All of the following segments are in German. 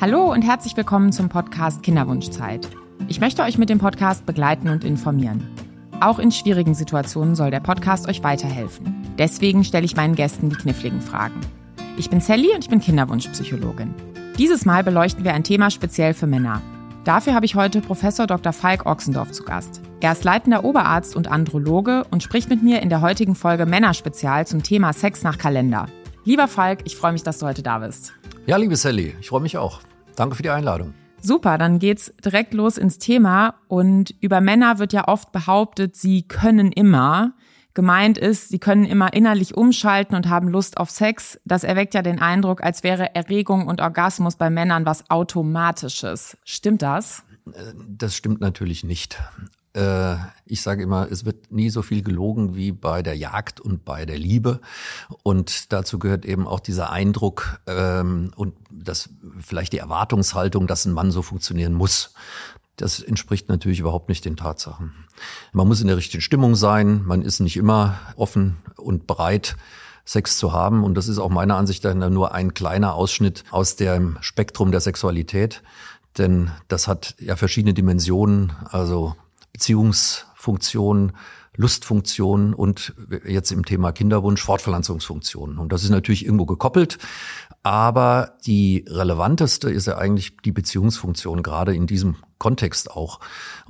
Hallo und herzlich willkommen zum Podcast Kinderwunschzeit. Ich möchte euch mit dem Podcast begleiten und informieren. Auch in schwierigen Situationen soll der Podcast euch weiterhelfen. Deswegen stelle ich meinen Gästen die kniffligen Fragen. Ich bin Sally und ich bin Kinderwunschpsychologin. Dieses Mal beleuchten wir ein Thema speziell für Männer. Dafür habe ich heute Professor Dr. Falk Ochsendorf zu Gast. Er ist leitender Oberarzt und Androloge und spricht mit mir in der heutigen Folge Männerspezial zum Thema Sex nach Kalender. Lieber Falk, ich freue mich, dass du heute da bist. Ja, liebe Sally, ich freue mich auch. Danke für die Einladung. Super, dann geht's direkt los ins Thema. Und über Männer wird ja oft behauptet, sie können immer. Gemeint ist, sie können immer innerlich umschalten und haben Lust auf Sex. Das erweckt ja den Eindruck, als wäre Erregung und Orgasmus bei Männern was Automatisches. Stimmt das? Das stimmt natürlich nicht. Äh, ich sage immer, es wird nie so viel gelogen wie bei der Jagd und bei der Liebe. Und dazu gehört eben auch dieser Eindruck ähm, und das vielleicht die Erwartungshaltung, dass ein Mann so funktionieren muss. Das entspricht natürlich überhaupt nicht den Tatsachen. Man muss in der richtigen Stimmung sein. Man ist nicht immer offen und bereit, Sex zu haben. Und das ist auch meiner Ansicht nach nur ein kleiner Ausschnitt aus dem Spektrum der Sexualität. Denn das hat ja verschiedene Dimensionen. Also Beziehungsfunktion, Lustfunktion und jetzt im Thema Kinderwunsch Fortpflanzungsfunktion. Und das ist natürlich irgendwo gekoppelt. Aber die relevanteste ist ja eigentlich die Beziehungsfunktion, gerade in diesem Kontext auch.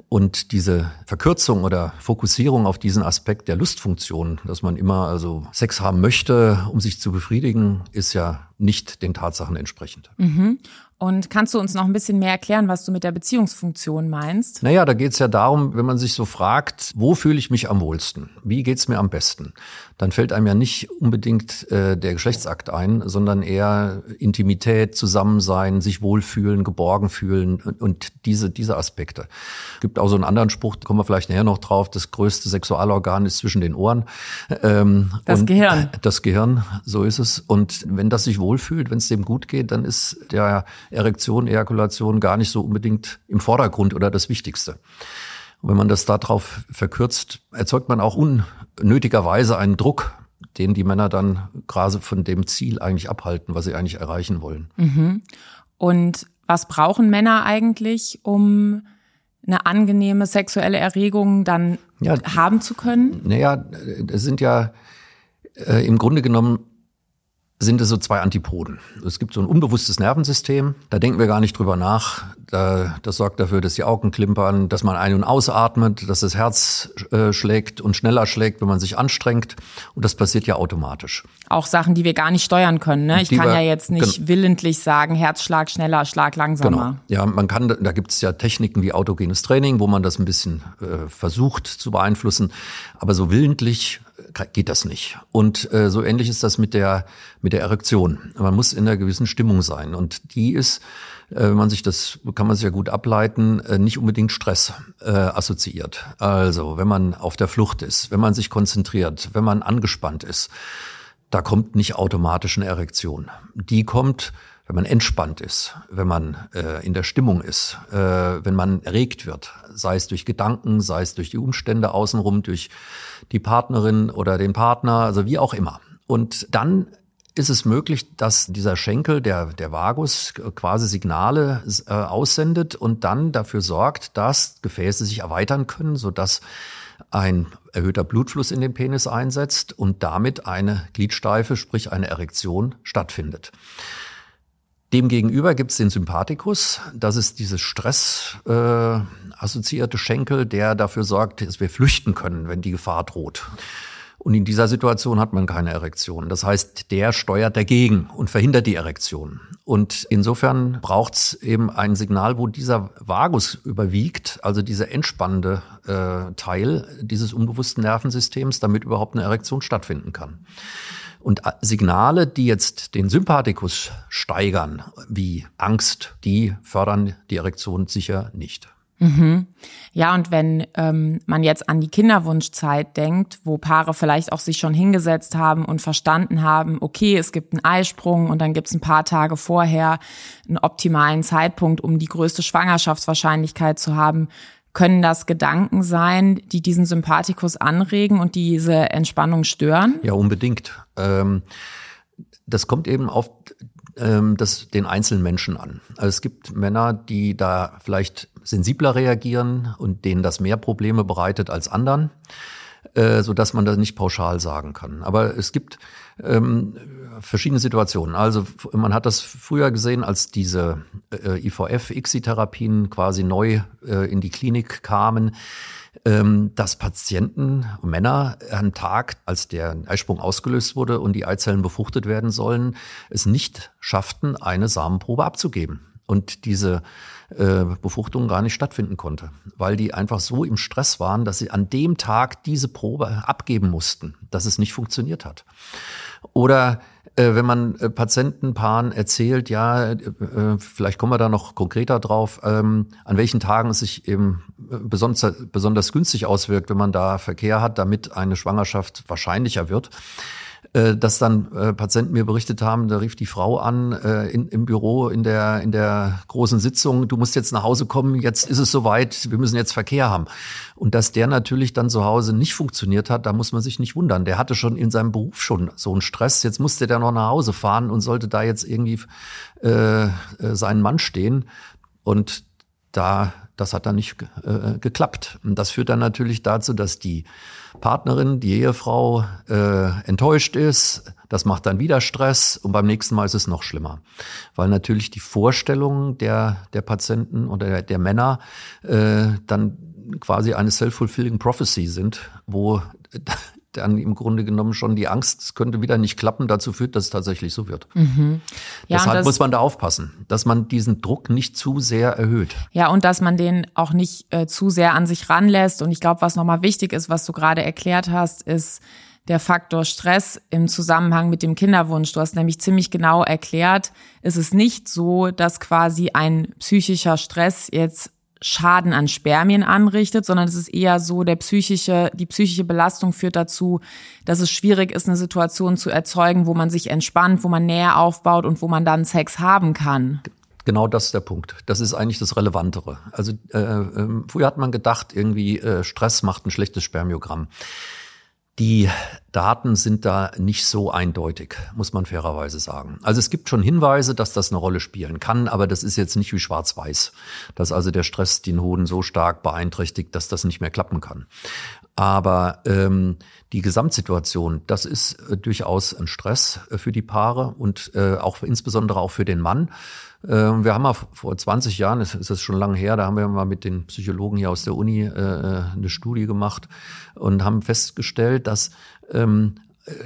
Und diese Verkürzung oder Fokussierung auf diesen Aspekt der Lustfunktion, dass man immer also Sex haben möchte, um sich zu befriedigen, ist ja nicht den Tatsachen entsprechend. Mhm. Und kannst du uns noch ein bisschen mehr erklären, was du mit der Beziehungsfunktion meinst? Naja, da geht es ja darum, wenn man sich so fragt, wo fühle ich mich am wohlsten? Wie geht's mir am besten? Dann fällt einem ja nicht unbedingt äh, der Geschlechtsakt ein, sondern eher Intimität, Zusammensein, sich wohlfühlen, geborgen fühlen und diese, diese Aspekte. Gibt auch so einen anderen Spruch, da kommen wir vielleicht nachher noch drauf, das größte Sexualorgan ist zwischen den Ohren. Ähm, das Gehirn. Das Gehirn, so ist es. Und wenn das sich wohlfühlt, wenn es dem gut geht, dann ist der Erektion, Ejakulation gar nicht so unbedingt im Vordergrund oder das Wichtigste. Und wenn man das darauf verkürzt, erzeugt man auch unnötigerweise einen Druck, den die Männer dann gerade von dem Ziel eigentlich abhalten, was sie eigentlich erreichen wollen. Mhm. Und was brauchen Männer eigentlich, um eine angenehme sexuelle Erregung dann ja, haben zu können? Naja, es sind ja äh, im Grunde genommen sind es so zwei Antipoden. Es gibt so ein unbewusstes Nervensystem, da denken wir gar nicht drüber nach. Das sorgt dafür, dass die Augen klimpern, dass man ein- und ausatmet, dass das Herz äh, schlägt und schneller schlägt, wenn man sich anstrengt. Und das passiert ja automatisch. Auch Sachen, die wir gar nicht steuern können. Ne? Ich die kann wir, ja jetzt nicht willentlich sagen, Herzschlag schneller, Schlag langsamer. Genau. Ja, man kann, da gibt es ja Techniken wie autogenes Training, wo man das ein bisschen äh, versucht zu beeinflussen. Aber so willentlich geht das nicht. Und äh, so ähnlich ist das mit der mit der Erektion. Man muss in einer gewissen Stimmung sein und die ist, äh, wenn man sich das kann man sich ja gut ableiten, äh, nicht unbedingt Stress äh, assoziiert. Also wenn man auf der Flucht ist, wenn man sich konzentriert, wenn man angespannt ist, da kommt nicht automatisch eine Erektion. Die kommt wenn man entspannt ist, wenn man äh, in der Stimmung ist, äh, wenn man erregt wird, sei es durch Gedanken, sei es durch die Umstände außenrum, durch die Partnerin oder den Partner, also wie auch immer. Und dann ist es möglich, dass dieser Schenkel, der, der Vagus, quasi Signale äh, aussendet und dann dafür sorgt, dass Gefäße sich erweitern können, sodass ein erhöhter Blutfluss in den Penis einsetzt und damit eine Gliedsteife, sprich eine Erektion stattfindet. Demgegenüber gibt es den Sympathikus. Das ist dieses Stress äh, Schenkel, der dafür sorgt, dass wir flüchten können, wenn die Gefahr droht. Und in dieser Situation hat man keine Erektion. Das heißt, der steuert dagegen und verhindert die Erektion. Und insofern braucht es eben ein Signal, wo dieser Vagus überwiegt, also dieser entspannende äh, Teil dieses unbewussten Nervensystems, damit überhaupt eine Erektion stattfinden kann. Und äh, Signale, die jetzt den Sympathikus steigern, wie Angst, die fördern die Erektion sicher nicht. Mhm. Ja, und wenn ähm, man jetzt an die Kinderwunschzeit denkt, wo Paare vielleicht auch sich schon hingesetzt haben und verstanden haben, okay, es gibt einen Eisprung und dann gibt es ein paar Tage vorher einen optimalen Zeitpunkt, um die größte Schwangerschaftswahrscheinlichkeit zu haben, können das Gedanken sein, die diesen Sympathikus anregen und diese Entspannung stören? Ja, unbedingt. Ähm, das kommt eben auf ähm, das den einzelnen Menschen an. Also es gibt Männer, die da vielleicht sensibler reagieren und denen das mehr Probleme bereitet als anderen, äh, so dass man das nicht pauschal sagen kann. Aber es gibt ähm, verschiedene Situationen. Also man hat das früher gesehen, als diese äh, IVF-ICSI-Therapien quasi neu äh, in die Klinik kamen ähm, dass Patienten, Männer, am Tag, als der Eisprung ausgelöst wurde und die Eizellen befruchtet werden sollen, es nicht schafften, eine Samenprobe abzugeben. Und diese äh, Befruchtung gar nicht stattfinden konnte, weil die einfach so im Stress waren, dass sie an dem Tag diese Probe abgeben mussten, dass es nicht funktioniert hat. Oder äh, wenn man äh, Patientenpaaren erzählt, ja, äh, vielleicht kommen wir da noch konkreter drauf, ähm, an welchen Tagen es sich eben besonders, besonders günstig auswirkt, wenn man da Verkehr hat, damit eine Schwangerschaft wahrscheinlicher wird. Äh, dass dann äh, Patienten mir berichtet haben, da rief die Frau an äh, in, im Büro in der, in der großen Sitzung, du musst jetzt nach Hause kommen, jetzt ist es soweit, wir müssen jetzt Verkehr haben. Und dass der natürlich dann zu Hause nicht funktioniert hat, da muss man sich nicht wundern. Der hatte schon in seinem Beruf schon so einen Stress, jetzt musste der noch nach Hause fahren und sollte da jetzt irgendwie äh, äh seinen Mann stehen. Und da, das hat dann nicht äh, geklappt. Und das führt dann natürlich dazu, dass die Partnerin, die Ehefrau äh, enttäuscht ist. Das macht dann wieder Stress und beim nächsten Mal ist es noch schlimmer, weil natürlich die Vorstellungen der der Patienten oder der, der Männer äh, dann quasi eine self-fulfilling prophecy sind, wo dann im Grunde genommen schon die Angst, es könnte wieder nicht klappen, dazu führt, dass es tatsächlich so wird. Mhm. Ja, Deshalb muss man da aufpassen, dass man diesen Druck nicht zu sehr erhöht. Ja, und dass man den auch nicht äh, zu sehr an sich ranlässt. Und ich glaube, was nochmal wichtig ist, was du gerade erklärt hast, ist der Faktor Stress im Zusammenhang mit dem Kinderwunsch. Du hast nämlich ziemlich genau erklärt, es ist nicht so, dass quasi ein psychischer Stress jetzt Schaden an Spermien anrichtet, sondern es ist eher so, der psychische, die psychische Belastung führt dazu, dass es schwierig ist, eine Situation zu erzeugen, wo man sich entspannt, wo man näher aufbaut und wo man dann Sex haben kann. Genau das ist der Punkt. Das ist eigentlich das Relevantere. Also äh, äh, früher hat man gedacht, irgendwie äh, Stress macht ein schlechtes Spermiogramm. Die Daten sind da nicht so eindeutig, muss man fairerweise sagen. Also es gibt schon Hinweise, dass das eine Rolle spielen kann, aber das ist jetzt nicht wie schwarz-weiß, dass also der Stress den Hoden so stark beeinträchtigt, dass das nicht mehr klappen kann. Aber ähm, die Gesamtsituation, das ist äh, durchaus ein Stress äh, für die Paare und äh, auch insbesondere auch für den Mann. Äh, wir haben mal vor 20 Jahren, ist das schon lange her, da haben wir mal mit den Psychologen hier aus der Uni äh, äh, eine Studie gemacht und haben festgestellt, dass ähm,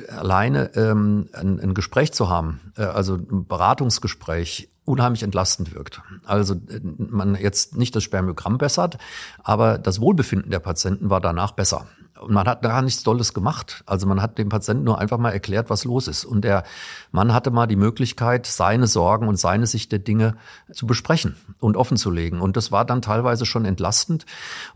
alleine ähm, ein, ein Gespräch zu haben, äh, also ein Beratungsgespräch, unheimlich entlastend wirkt. Also man jetzt nicht das Spermiogramm bessert, aber das Wohlbefinden der Patienten war danach besser. Und man hat gar nichts Tolles gemacht. Also man hat dem Patienten nur einfach mal erklärt, was los ist. Und der Mann hatte mal die Möglichkeit, seine Sorgen und seine Sicht der Dinge zu besprechen und offen zu legen. Und das war dann teilweise schon entlastend.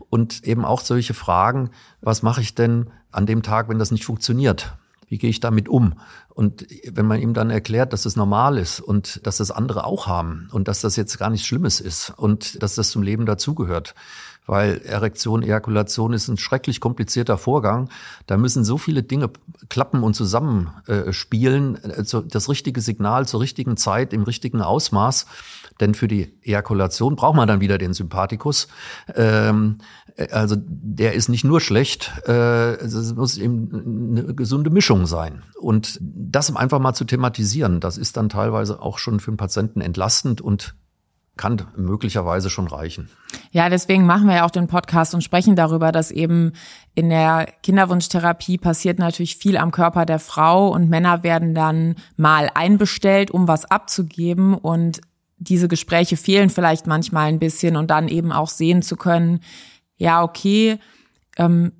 Und eben auch solche Fragen, was mache ich denn an dem Tag, wenn das nicht funktioniert? Wie gehe ich damit um? Und wenn man ihm dann erklärt, dass das normal ist und dass das andere auch haben und dass das jetzt gar nichts Schlimmes ist und dass das zum Leben dazugehört, weil Erektion, Ejakulation ist ein schrecklich komplizierter Vorgang. Da müssen so viele Dinge klappen und zusammenspielen, äh, das richtige Signal zur richtigen Zeit, im richtigen Ausmaß. Denn für die Ejakulation braucht man dann wieder den Sympathikus. Ähm, äh, also der ist nicht nur schlecht, äh, es muss eben eine gesunde Mischung sein. Und das einfach mal zu thematisieren, das ist dann teilweise auch schon für den Patienten entlastend und kann möglicherweise schon reichen. Ja, deswegen machen wir ja auch den Podcast und sprechen darüber, dass eben in der Kinderwunschtherapie passiert natürlich viel am Körper der Frau und Männer werden dann mal einbestellt, um was abzugeben und diese Gespräche fehlen vielleicht manchmal ein bisschen und dann eben auch sehen zu können, ja, okay, ähm,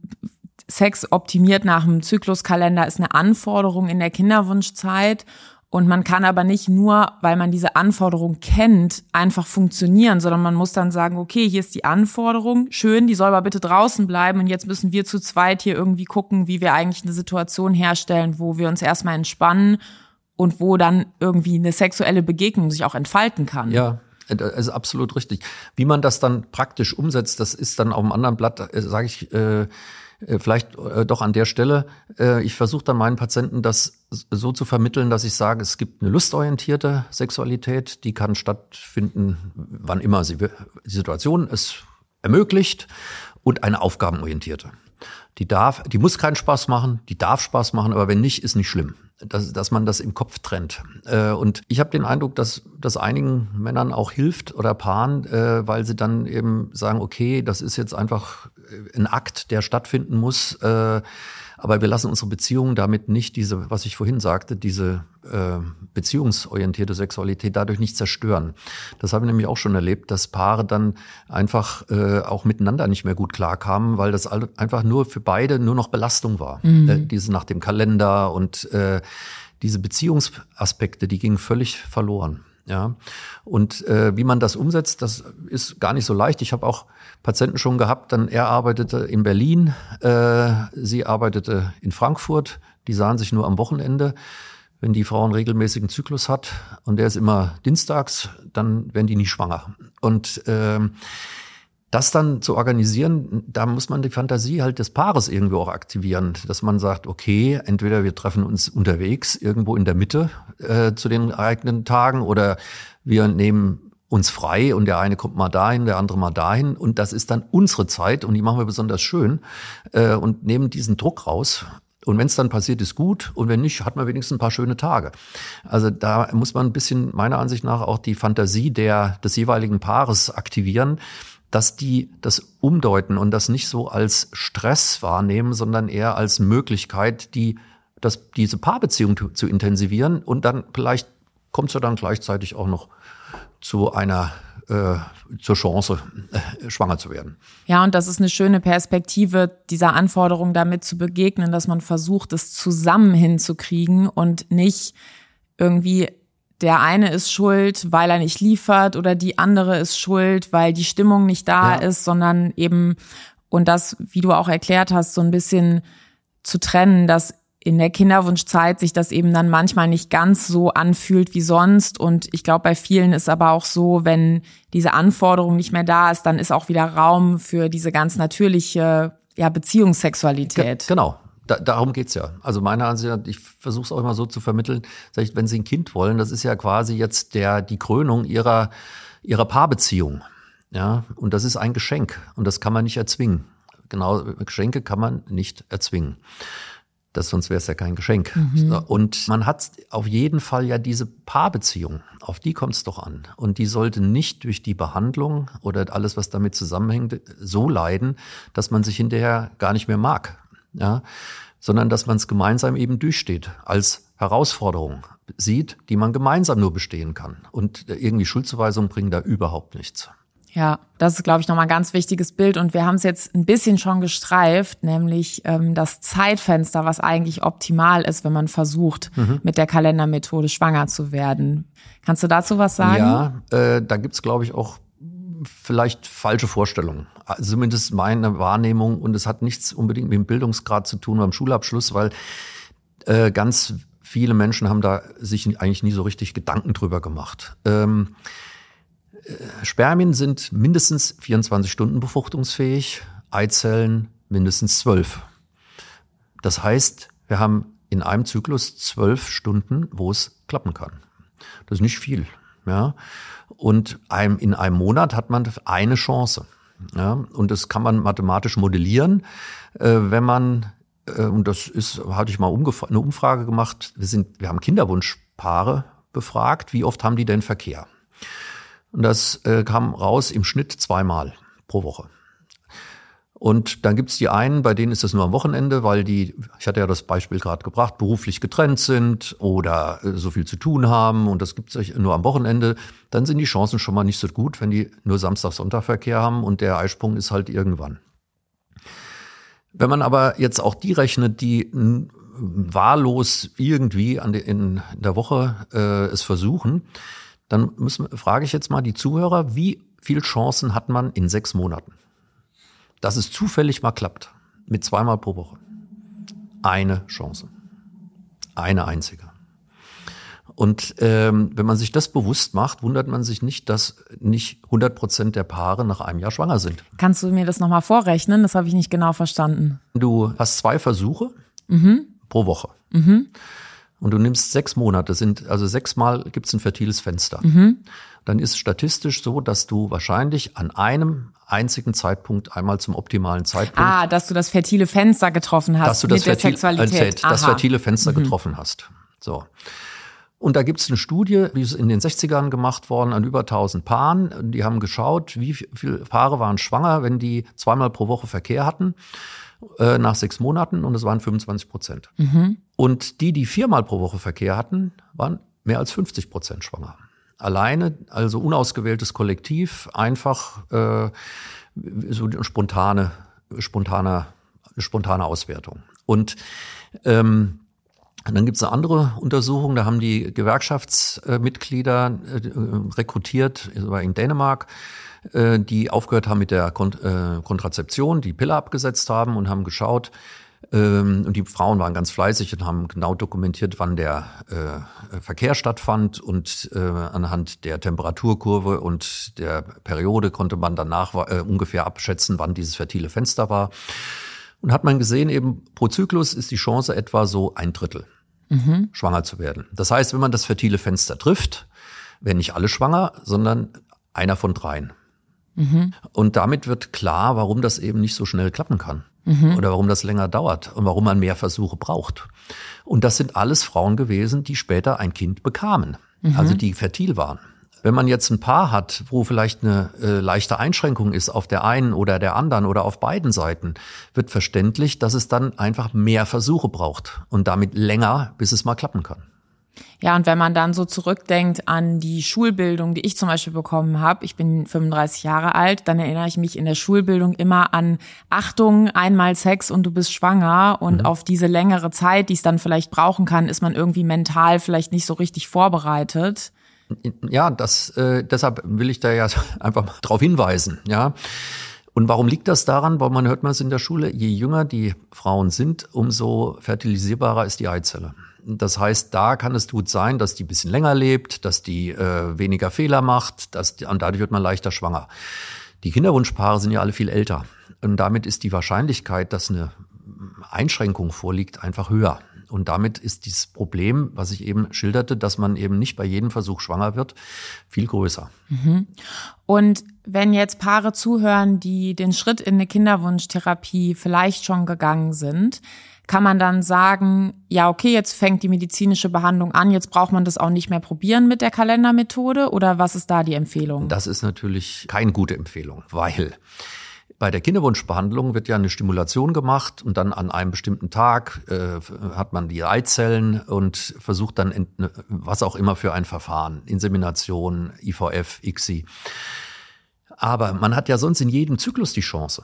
Sex optimiert nach dem Zykluskalender ist eine Anforderung in der Kinderwunschzeit und man kann aber nicht nur, weil man diese Anforderung kennt, einfach funktionieren, sondern man muss dann sagen, okay, hier ist die Anforderung, schön, die soll aber bitte draußen bleiben und jetzt müssen wir zu zweit hier irgendwie gucken, wie wir eigentlich eine Situation herstellen, wo wir uns erstmal entspannen und wo dann irgendwie eine sexuelle Begegnung sich auch entfalten kann. Ja, das ist absolut richtig. Wie man das dann praktisch umsetzt, das ist dann auf einem anderen Blatt, äh, sage ich, äh, äh, vielleicht äh, doch an der Stelle, äh, ich versuche dann meinen Patienten das so zu vermitteln, dass ich sage, es gibt eine lustorientierte Sexualität, die kann stattfinden, wann immer sie die Situation es ermöglicht, und eine aufgabenorientierte. Die darf, die muss keinen Spaß machen, die darf Spaß machen, aber wenn nicht, ist nicht schlimm. Dass, dass man das im Kopf trennt. Äh, und ich habe den Eindruck, dass das einigen Männern auch hilft oder Paaren, äh, weil sie dann eben sagen, okay, das ist jetzt einfach ein Akt, der stattfinden muss. Äh, aber wir lassen unsere Beziehungen damit nicht diese, was ich vorhin sagte, diese äh, beziehungsorientierte Sexualität dadurch nicht zerstören. Das habe ich nämlich auch schon erlebt, dass Paare dann einfach äh, auch miteinander nicht mehr gut klarkamen, weil das einfach nur für beide nur noch Belastung war. Mhm. Äh, diese nach dem Kalender und äh, diese Beziehungsaspekte, die gingen völlig verloren. Ja, und äh, wie man das umsetzt, das ist gar nicht so leicht. Ich habe auch Patienten schon gehabt. Dann er arbeitete in Berlin, äh, sie arbeitete in Frankfurt. Die sahen sich nur am Wochenende. Wenn die Frau einen regelmäßigen Zyklus hat und der ist immer dienstags, dann werden die nie schwanger. Und ähm, das dann zu organisieren, da muss man die Fantasie halt des Paares irgendwie auch aktivieren, dass man sagt, okay, entweder wir treffen uns unterwegs irgendwo in der Mitte äh, zu den eigenen Tagen oder wir nehmen uns frei und der eine kommt mal dahin, der andere mal dahin und das ist dann unsere Zeit und die machen wir besonders schön äh, und nehmen diesen Druck raus. Und wenn es dann passiert, ist gut. Und wenn nicht, hat man wenigstens ein paar schöne Tage. Also da muss man ein bisschen meiner Ansicht nach auch die Fantasie der, des jeweiligen Paares aktivieren, dass die das umdeuten und das nicht so als Stress wahrnehmen, sondern eher als Möglichkeit, die, das, diese Paarbeziehung zu, zu intensivieren und dann vielleicht kommt es ja dann gleichzeitig auch noch zu einer äh, zur Chance, äh, schwanger zu werden. Ja, und das ist eine schöne Perspektive, dieser Anforderung damit zu begegnen, dass man versucht, es zusammen hinzukriegen und nicht irgendwie der eine ist schuld, weil er nicht liefert oder die andere ist schuld, weil die Stimmung nicht da ja. ist, sondern eben, und das, wie du auch erklärt hast, so ein bisschen zu trennen, dass in der Kinderwunschzeit sich das eben dann manchmal nicht ganz so anfühlt wie sonst. Und ich glaube, bei vielen ist aber auch so, wenn diese Anforderung nicht mehr da ist, dann ist auch wieder Raum für diese ganz natürliche ja, Beziehungssexualität. Ge genau, da, darum geht's ja. Also meiner Ansicht nach, ich versuche es auch immer so zu vermitteln, sag ich, wenn Sie ein Kind wollen, das ist ja quasi jetzt der die Krönung Ihrer Ihrer Paarbeziehung. Ja, und das ist ein Geschenk und das kann man nicht erzwingen. Genau, Geschenke kann man nicht erzwingen. Das, sonst wäre es ja kein Geschenk. Mhm. Und man hat auf jeden Fall ja diese Paarbeziehung, auf die kommt es doch an. Und die sollte nicht durch die Behandlung oder alles, was damit zusammenhängt, so leiden, dass man sich hinterher gar nicht mehr mag ja, sondern dass man es gemeinsam eben durchsteht als Herausforderung sieht, die man gemeinsam nur bestehen kann. Und irgendwie Schuldzuweisungen bringen da überhaupt nichts. Ja, das ist, glaube ich, nochmal ein ganz wichtiges Bild. Und wir haben es jetzt ein bisschen schon gestreift, nämlich ähm, das Zeitfenster, was eigentlich optimal ist, wenn man versucht, mhm. mit der Kalendermethode schwanger zu werden. Kannst du dazu was sagen? Ja, äh, da gibt's glaube ich, auch vielleicht falsche Vorstellungen. Also zumindest meine Wahrnehmung. Und es hat nichts unbedingt mit dem Bildungsgrad zu tun beim Schulabschluss, weil äh, ganz viele Menschen haben da sich eigentlich nie so richtig Gedanken drüber gemacht. Ähm, äh, Spermien sind mindestens 24 Stunden befruchtungsfähig, Eizellen mindestens 12. Das heißt, wir haben in einem Zyklus zwölf Stunden, wo es klappen kann. Das ist nicht viel. Ja. Und einem, in einem Monat hat man eine Chance. Ja, und das kann man mathematisch modellieren, äh, wenn man, äh, und das ist, hatte ich mal eine Umfrage gemacht, wir, sind, wir haben Kinderwunschpaare befragt, wie oft haben die denn Verkehr? Und das äh, kam raus im Schnitt zweimal pro Woche. Und dann gibt's die einen, bei denen ist das nur am Wochenende, weil die, ich hatte ja das Beispiel gerade gebracht, beruflich getrennt sind oder äh, so viel zu tun haben und das gibt's nur am Wochenende. Dann sind die Chancen schon mal nicht so gut, wenn die nur Samstag-Sonntag-Verkehr haben und der Eisprung ist halt irgendwann. Wenn man aber jetzt auch die rechnet, die wahllos irgendwie an de, in der Woche äh, es versuchen, dann müssen, frage ich jetzt mal die Zuhörer, wie viel Chancen hat man in sechs Monaten? Dass es zufällig mal klappt. Mit zweimal pro Woche. Eine Chance. Eine einzige. Und ähm, wenn man sich das bewusst macht, wundert man sich nicht, dass nicht 100 Prozent der Paare nach einem Jahr schwanger sind. Kannst du mir das nochmal vorrechnen? Das habe ich nicht genau verstanden. Du hast zwei Versuche mhm. pro Woche. Mhm. Und du nimmst sechs Monate, sind also sechsmal gibt es ein fertiles Fenster. Mhm. Dann ist statistisch so, dass du wahrscheinlich an einem einzigen Zeitpunkt einmal zum optimalen Zeitpunkt. Ah, dass du das fertile Fenster getroffen hast dass du das mit der Sexualität. Äh, das fertile Fenster mhm. getroffen hast. So. Und da gibt es eine Studie, die ist in den 60ern gemacht worden, an über 1000 Paaren. Die haben geschaut, wie viele Paare waren schwanger, wenn die zweimal pro Woche Verkehr hatten, äh, nach sechs Monaten, und es waren 25 Prozent. Mhm. Und die, die viermal pro Woche Verkehr hatten, waren mehr als 50 Prozent schwanger. Alleine, also unausgewähltes Kollektiv, einfach äh, so spontane, spontane, spontane Auswertung. Und ähm, und dann gibt es eine andere Untersuchung, da haben die Gewerkschaftsmitglieder äh, rekrutiert, das war in Dänemark, äh, die aufgehört haben mit der äh, Kontrazeption, die Pille abgesetzt haben und haben geschaut, ähm, und die Frauen waren ganz fleißig und haben genau dokumentiert, wann der Verkehr stattfand. Und anhand der Temperaturkurve und der Periode konnte man danach ungefähr abschätzen, wann dieses fertile Fenster war. Und hat man gesehen, eben pro Zyklus ist die Chance etwa so ein Drittel mhm. schwanger zu werden. Das heißt, wenn man das fertile Fenster trifft, werden nicht alle schwanger, sondern einer von dreien. Mhm. Und damit wird klar, warum das eben nicht so schnell klappen kann. Mhm. Oder warum das länger dauert und warum man mehr Versuche braucht. Und das sind alles Frauen gewesen, die später ein Kind bekamen. Also die fertil waren. Wenn man jetzt ein Paar hat, wo vielleicht eine äh, leichte Einschränkung ist auf der einen oder der anderen oder auf beiden Seiten, wird verständlich, dass es dann einfach mehr Versuche braucht und damit länger, bis es mal klappen kann. Ja, und wenn man dann so zurückdenkt an die Schulbildung, die ich zum Beispiel bekommen habe, ich bin 35 Jahre alt, dann erinnere ich mich in der Schulbildung immer an Achtung, einmal Sex und du bist schwanger und mhm. auf diese längere Zeit, die es dann vielleicht brauchen kann, ist man irgendwie mental vielleicht nicht so richtig vorbereitet. Ja, das, äh, deshalb will ich da ja einfach mal drauf hinweisen, ja. Und warum liegt das daran? Weil man hört man es in der Schule, je jünger die Frauen sind, umso fertilisierbarer ist die Eizelle. Das heißt, da kann es gut sein, dass die ein bisschen länger lebt, dass die äh, weniger Fehler macht, dass die, und dadurch wird man leichter schwanger. Die Kinderwunschpaare sind ja alle viel älter. Und damit ist die Wahrscheinlichkeit, dass eine Einschränkung vorliegt, einfach höher. Und damit ist dieses Problem, was ich eben schilderte, dass man eben nicht bei jedem Versuch schwanger wird, viel größer. Mhm. Und wenn jetzt Paare zuhören, die den Schritt in eine Kinderwunschtherapie vielleicht schon gegangen sind, kann man dann sagen, ja, okay, jetzt fängt die medizinische Behandlung an, jetzt braucht man das auch nicht mehr probieren mit der Kalendermethode oder was ist da die Empfehlung? Das ist natürlich keine gute Empfehlung, weil bei der Kinderwunschbehandlung wird ja eine Stimulation gemacht und dann an einem bestimmten Tag äh, hat man die Eizellen und versucht dann was auch immer für ein Verfahren, Insemination, IVF, ICSI. Aber man hat ja sonst in jedem Zyklus die Chance,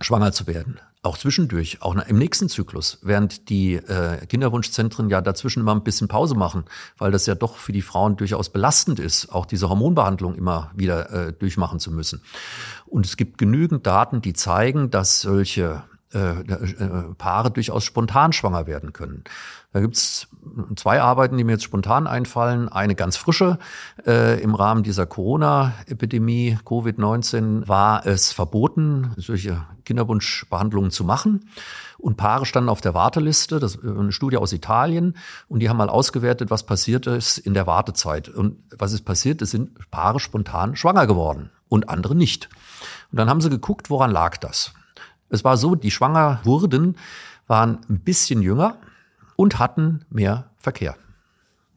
schwanger zu werden. Auch zwischendurch, auch im nächsten Zyklus, während die äh, Kinderwunschzentren ja dazwischen immer ein bisschen Pause machen, weil das ja doch für die Frauen durchaus belastend ist, auch diese Hormonbehandlung immer wieder äh, durchmachen zu müssen. Und es gibt genügend Daten, die zeigen, dass solche äh, äh, Paare durchaus spontan schwanger werden können. Da gibt's zwei Arbeiten, die mir jetzt spontan einfallen. Eine ganz frische. Äh, Im Rahmen dieser Corona-Epidemie, Covid-19, war es verboten, solche Kinderwunschbehandlungen zu machen. Und Paare standen auf der Warteliste. Das ist eine Studie aus Italien. Und die haben mal ausgewertet, was passiert ist in der Wartezeit. Und was ist passiert? Es sind Paare spontan schwanger geworden und andere nicht. Und dann haben sie geguckt, woran lag das? Es war so, die schwanger wurden, waren ein bisschen jünger und hatten mehr Verkehr.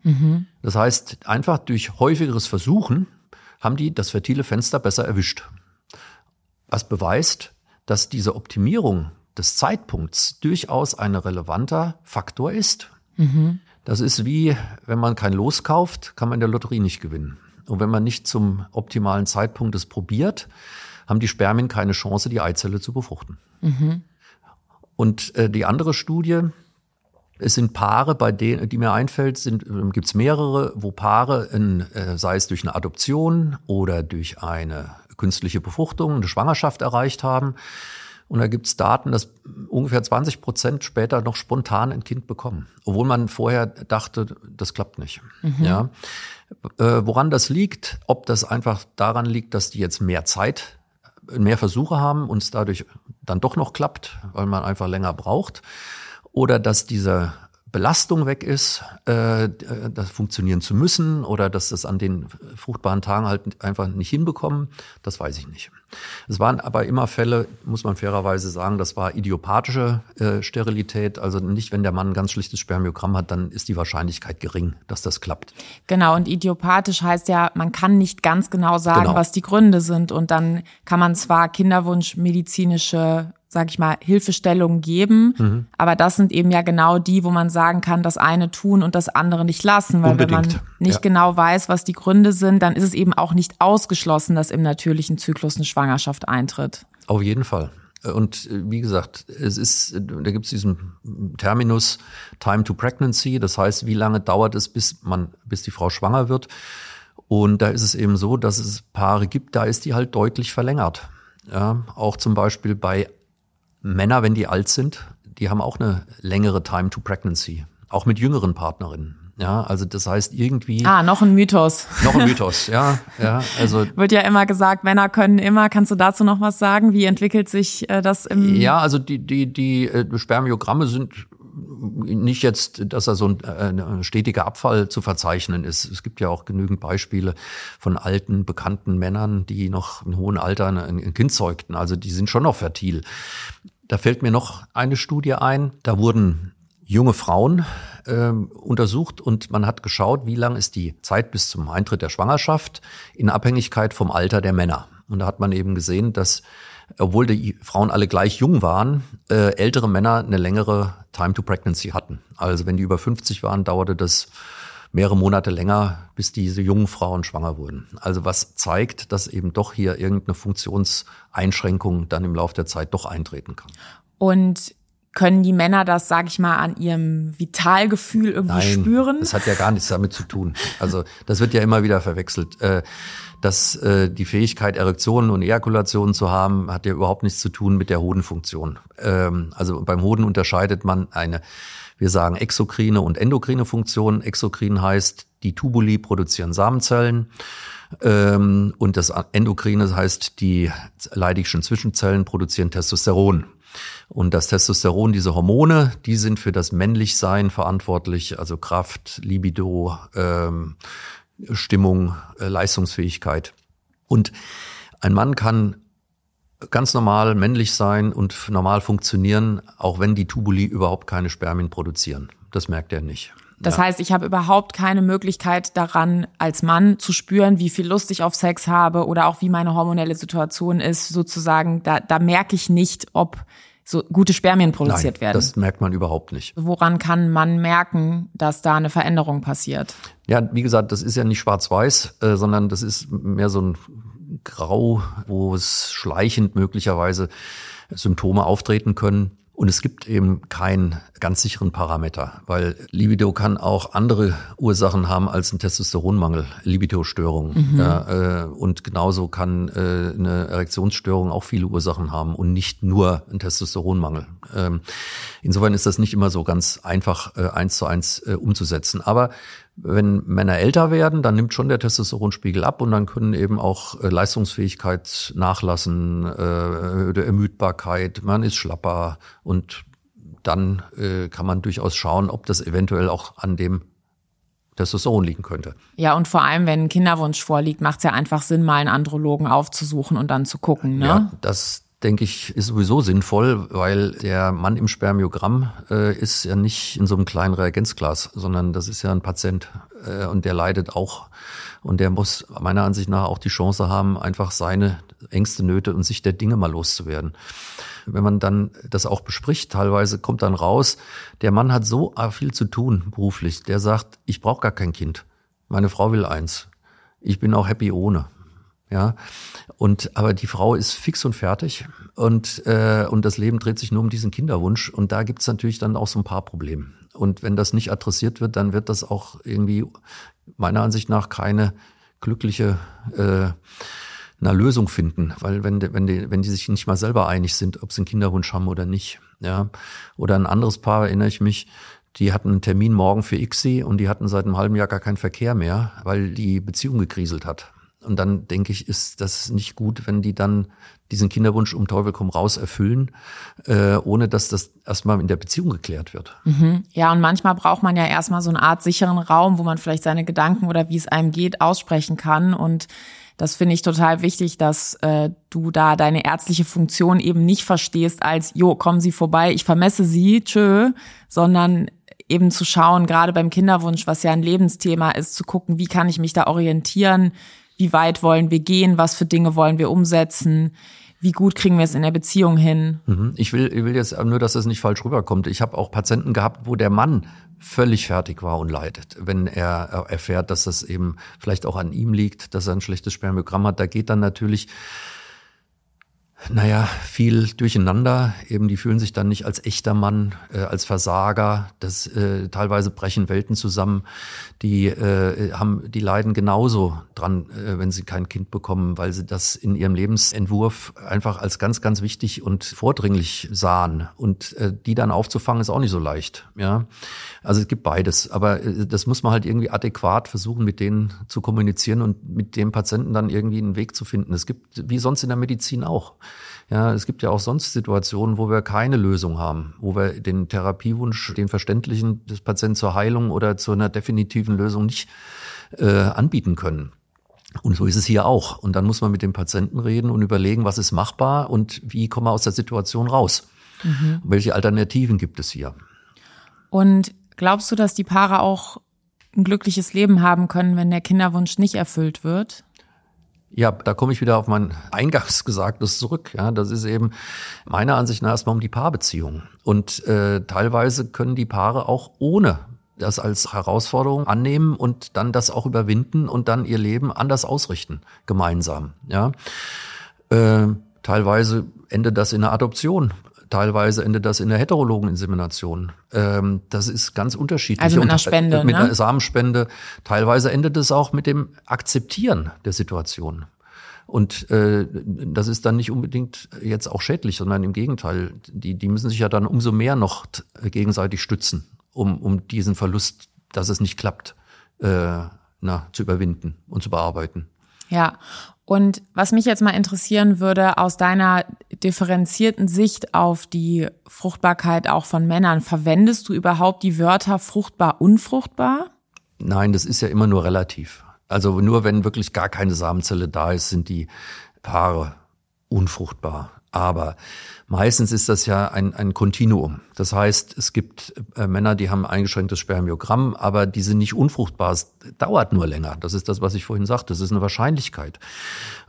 Mhm. Das heißt, einfach durch häufigeres Versuchen haben die das fertile Fenster besser erwischt. Was beweist, dass diese Optimierung des Zeitpunkts durchaus ein relevanter Faktor ist. Mhm. Das ist wie, wenn man kein Los kauft, kann man in der Lotterie nicht gewinnen. Und wenn man nicht zum optimalen Zeitpunkt es probiert, haben die Spermien keine Chance, die Eizelle zu befruchten. Mhm. Und äh, die andere Studie, es sind Paare, bei denen, die mir einfällt, sind, äh, gibt es mehrere, wo Paare, in, äh, sei es durch eine Adoption oder durch eine künstliche Befruchtung, eine Schwangerschaft erreicht haben. Und da gibt's Daten, dass ungefähr 20 Prozent später noch spontan ein Kind bekommen, obwohl man vorher dachte, das klappt nicht. Mhm. Ja, äh, woran das liegt, ob das einfach daran liegt, dass die jetzt mehr Zeit, mehr Versuche haben und es dadurch dann doch noch klappt, weil man einfach länger braucht, oder dass dieser Belastung weg ist, äh, das funktionieren zu müssen oder dass das an den fruchtbaren Tagen halt einfach nicht hinbekommen, das weiß ich nicht. Es waren aber immer Fälle, muss man fairerweise sagen, das war idiopathische äh, Sterilität, also nicht, wenn der Mann ein ganz schlichtes Spermiogramm hat, dann ist die Wahrscheinlichkeit gering, dass das klappt. Genau, und idiopathisch heißt ja, man kann nicht ganz genau sagen, genau. was die Gründe sind und dann kann man zwar Kinderwunsch medizinische sag ich mal, Hilfestellungen geben. Mhm. Aber das sind eben ja genau die, wo man sagen kann, das eine tun und das andere nicht lassen. Weil Unbedingt. wenn man nicht ja. genau weiß, was die Gründe sind, dann ist es eben auch nicht ausgeschlossen, dass im natürlichen Zyklus eine Schwangerschaft eintritt. Auf jeden Fall. Und äh, wie gesagt, es ist, da gibt es diesen Terminus Time to Pregnancy, das heißt, wie lange dauert es, bis man, bis die Frau schwanger wird. Und da ist es eben so, dass es Paare gibt, da ist die halt deutlich verlängert. Ja, auch zum Beispiel bei Männer, wenn die alt sind, die haben auch eine längere Time to Pregnancy, auch mit jüngeren Partnerinnen. Ja, also das heißt irgendwie. Ah, noch ein Mythos. Noch ein Mythos, ja, ja. Also wird ja immer gesagt, Männer können immer. Kannst du dazu noch was sagen? Wie entwickelt sich äh, das im? Ja, also die die die äh, Spermiogramme sind nicht jetzt, dass da so ein, äh, ein stetiger Abfall zu verzeichnen ist. Es gibt ja auch genügend Beispiele von alten, bekannten Männern, die noch im hohen Alter ein, ein Kind zeugten. Also die sind schon noch fertil. Da fällt mir noch eine Studie ein. Da wurden junge Frauen äh, untersucht und man hat geschaut, wie lang ist die Zeit bis zum Eintritt der Schwangerschaft in Abhängigkeit vom Alter der Männer. Und da hat man eben gesehen, dass obwohl die Frauen alle gleich jung waren, äh, ältere Männer eine längere Time to Pregnancy hatten. Also wenn die über 50 waren, dauerte das mehrere Monate länger, bis diese jungen Frauen schwanger wurden. Also was zeigt, dass eben doch hier irgendeine Funktionseinschränkung dann im Laufe der Zeit doch eintreten kann. Und können die Männer das, sage ich mal, an ihrem Vitalgefühl irgendwie Nein, spüren? Das hat ja gar nichts damit zu tun. Also das wird ja immer wieder verwechselt. Dass äh, die Fähigkeit, Erektionen und Ejakulationen zu haben, hat ja überhaupt nichts zu tun mit der Hodenfunktion. Ähm, also beim Hoden unterscheidet man eine, wir sagen exokrine und endokrine Funktion. Exokrin heißt, die Tubuli produzieren Samenzellen. Ähm, und das Endokrine heißt, die leidigschen Zwischenzellen produzieren Testosteron. Und das Testosteron, diese Hormone, die sind für das Männlichsein verantwortlich, also Kraft, Libido, ähm, Stimmung, äh, Leistungsfähigkeit. Und ein Mann kann ganz normal männlich sein und normal funktionieren, auch wenn die Tubuli überhaupt keine Spermien produzieren. Das merkt er nicht. Das ja. heißt, ich habe überhaupt keine Möglichkeit daran, als Mann zu spüren, wie viel Lust ich auf Sex habe oder auch wie meine hormonelle Situation ist, sozusagen. Da, da merke ich nicht, ob so gute Spermien produziert Nein, werden. Das merkt man überhaupt nicht. Woran kann man merken, dass da eine Veränderung passiert? Ja, wie gesagt, das ist ja nicht schwarz-weiß, äh, sondern das ist mehr so ein Grau, wo es schleichend möglicherweise Symptome auftreten können. Und es gibt eben keinen ganz sicheren Parameter, weil Libido kann auch andere Ursachen haben als ein Testosteronmangel, Libido-Störung. Mhm. Ja, äh, und genauso kann äh, eine Erektionsstörung auch viele Ursachen haben und nicht nur ein Testosteronmangel. Ähm, insofern ist das nicht immer so ganz einfach äh, eins zu eins äh, umzusetzen. Aber wenn Männer älter werden, dann nimmt schon der Testosteronspiegel ab und dann können eben auch äh, Leistungsfähigkeit nachlassen, äh, Ermüdbarkeit, man ist schlapper und dann äh, kann man durchaus schauen, ob das eventuell auch an dem Testosteron liegen könnte. Ja, und vor allem, wenn ein Kinderwunsch vorliegt, macht es ja einfach Sinn, mal einen Andrologen aufzusuchen und dann zu gucken. Ne? Ja, das denke ich, ist sowieso sinnvoll, weil der Mann im Spermiogramm äh, ist ja nicht in so einem kleinen Reagenzglas, sondern das ist ja ein Patient äh, und der leidet auch. Und der muss meiner Ansicht nach auch die Chance haben, einfach seine Ängste, Nöte und sich der Dinge mal loszuwerden. Wenn man dann das auch bespricht, teilweise kommt dann raus, der Mann hat so viel zu tun beruflich. Der sagt, ich brauche gar kein Kind. Meine Frau will eins. Ich bin auch happy ohne. Ja, und aber die Frau ist fix und fertig und äh, und das Leben dreht sich nur um diesen Kinderwunsch und da gibt's natürlich dann auch so ein paar Probleme. Und wenn das nicht adressiert wird, dann wird das auch irgendwie meiner Ansicht nach keine glückliche äh, einer Lösung finden, weil wenn wenn die, wenn die sich nicht mal selber einig sind, ob sie einen Kinderwunsch haben oder nicht, ja. Oder ein anderes Paar erinnere ich mich, die hatten einen Termin morgen für ICSI und die hatten seit einem halben Jahr gar keinen Verkehr mehr, weil die Beziehung gekriselt hat. Und dann denke ich, ist das nicht gut, wenn die dann diesen Kinderwunsch um Teufel komm raus erfüllen, äh, ohne dass das erstmal in der Beziehung geklärt wird. Mhm. Ja, und manchmal braucht man ja erstmal so eine Art sicheren Raum, wo man vielleicht seine Gedanken oder wie es einem geht aussprechen kann. Und das finde ich total wichtig, dass äh, du da deine ärztliche Funktion eben nicht verstehst als, jo, kommen Sie vorbei, ich vermesse Sie, tschö, sondern eben zu schauen, gerade beim Kinderwunsch, was ja ein Lebensthema ist, zu gucken, wie kann ich mich da orientieren, wie weit wollen wir gehen, was für Dinge wollen wir umsetzen, wie gut kriegen wir es in der Beziehung hin. Mhm. Ich will, ich will jetzt nur, dass das nicht falsch rüberkommt. Ich habe auch Patienten gehabt, wo der Mann völlig fertig war und leidet, wenn er erfährt, dass das eben vielleicht auch an ihm liegt, dass er ein schlechtes Spermiogramm hat. Da geht dann natürlich naja, viel durcheinander. Eben, die fühlen sich dann nicht als echter Mann, äh, als Versager. Das äh, teilweise brechen Welten zusammen. Die äh, haben, die leiden genauso dran, äh, wenn sie kein Kind bekommen, weil sie das in ihrem Lebensentwurf einfach als ganz, ganz wichtig und vordringlich sahen. Und äh, die dann aufzufangen, ist auch nicht so leicht. Ja, also es gibt beides. Aber äh, das muss man halt irgendwie adäquat versuchen, mit denen zu kommunizieren und mit dem Patienten dann irgendwie einen Weg zu finden. Es gibt, wie sonst in der Medizin auch. Ja, es gibt ja auch sonst Situationen, wo wir keine Lösung haben, wo wir den Therapiewunsch, den verständlichen des Patienten zur Heilung oder zu einer definitiven Lösung nicht äh, anbieten können. Und so ist es hier auch. Und dann muss man mit dem Patienten reden und überlegen, was ist machbar und wie kommen wir aus der Situation raus. Mhm. Welche Alternativen gibt es hier? Und glaubst du, dass die Paare auch ein glückliches Leben haben können, wenn der Kinderwunsch nicht erfüllt wird? Ja, da komme ich wieder auf mein eingangs Gesagtes zurück. Ja, das ist eben meiner Ansicht nach erstmal um die Paarbeziehung. Und äh, teilweise können die Paare auch ohne das als Herausforderung annehmen und dann das auch überwinden und dann ihr Leben anders ausrichten, gemeinsam. Ja, äh, teilweise endet das in einer Adoption. Teilweise endet das in der heterologen Insemination. Ähm, das ist ganz unterschiedlich. Also mit einer Spende. Und, mit ne? einer Samenspende. Teilweise endet es auch mit dem Akzeptieren der Situation. Und äh, das ist dann nicht unbedingt jetzt auch schädlich, sondern im Gegenteil. Die, die müssen sich ja dann umso mehr noch gegenseitig stützen, um, um diesen Verlust, dass es nicht klappt, äh, na, zu überwinden und zu bearbeiten. Ja, und was mich jetzt mal interessieren würde, aus deiner differenzierten Sicht auf die Fruchtbarkeit auch von Männern, verwendest du überhaupt die Wörter fruchtbar, unfruchtbar? Nein, das ist ja immer nur relativ. Also nur wenn wirklich gar keine Samenzelle da ist, sind die Paare unfruchtbar. Aber meistens ist das ja ein, ein Kontinuum. Das heißt, es gibt äh, Männer, die haben eingeschränktes Spermiogramm, aber die sind nicht unfruchtbar. Es dauert nur länger. Das ist das, was ich vorhin sagte. Das ist eine Wahrscheinlichkeit.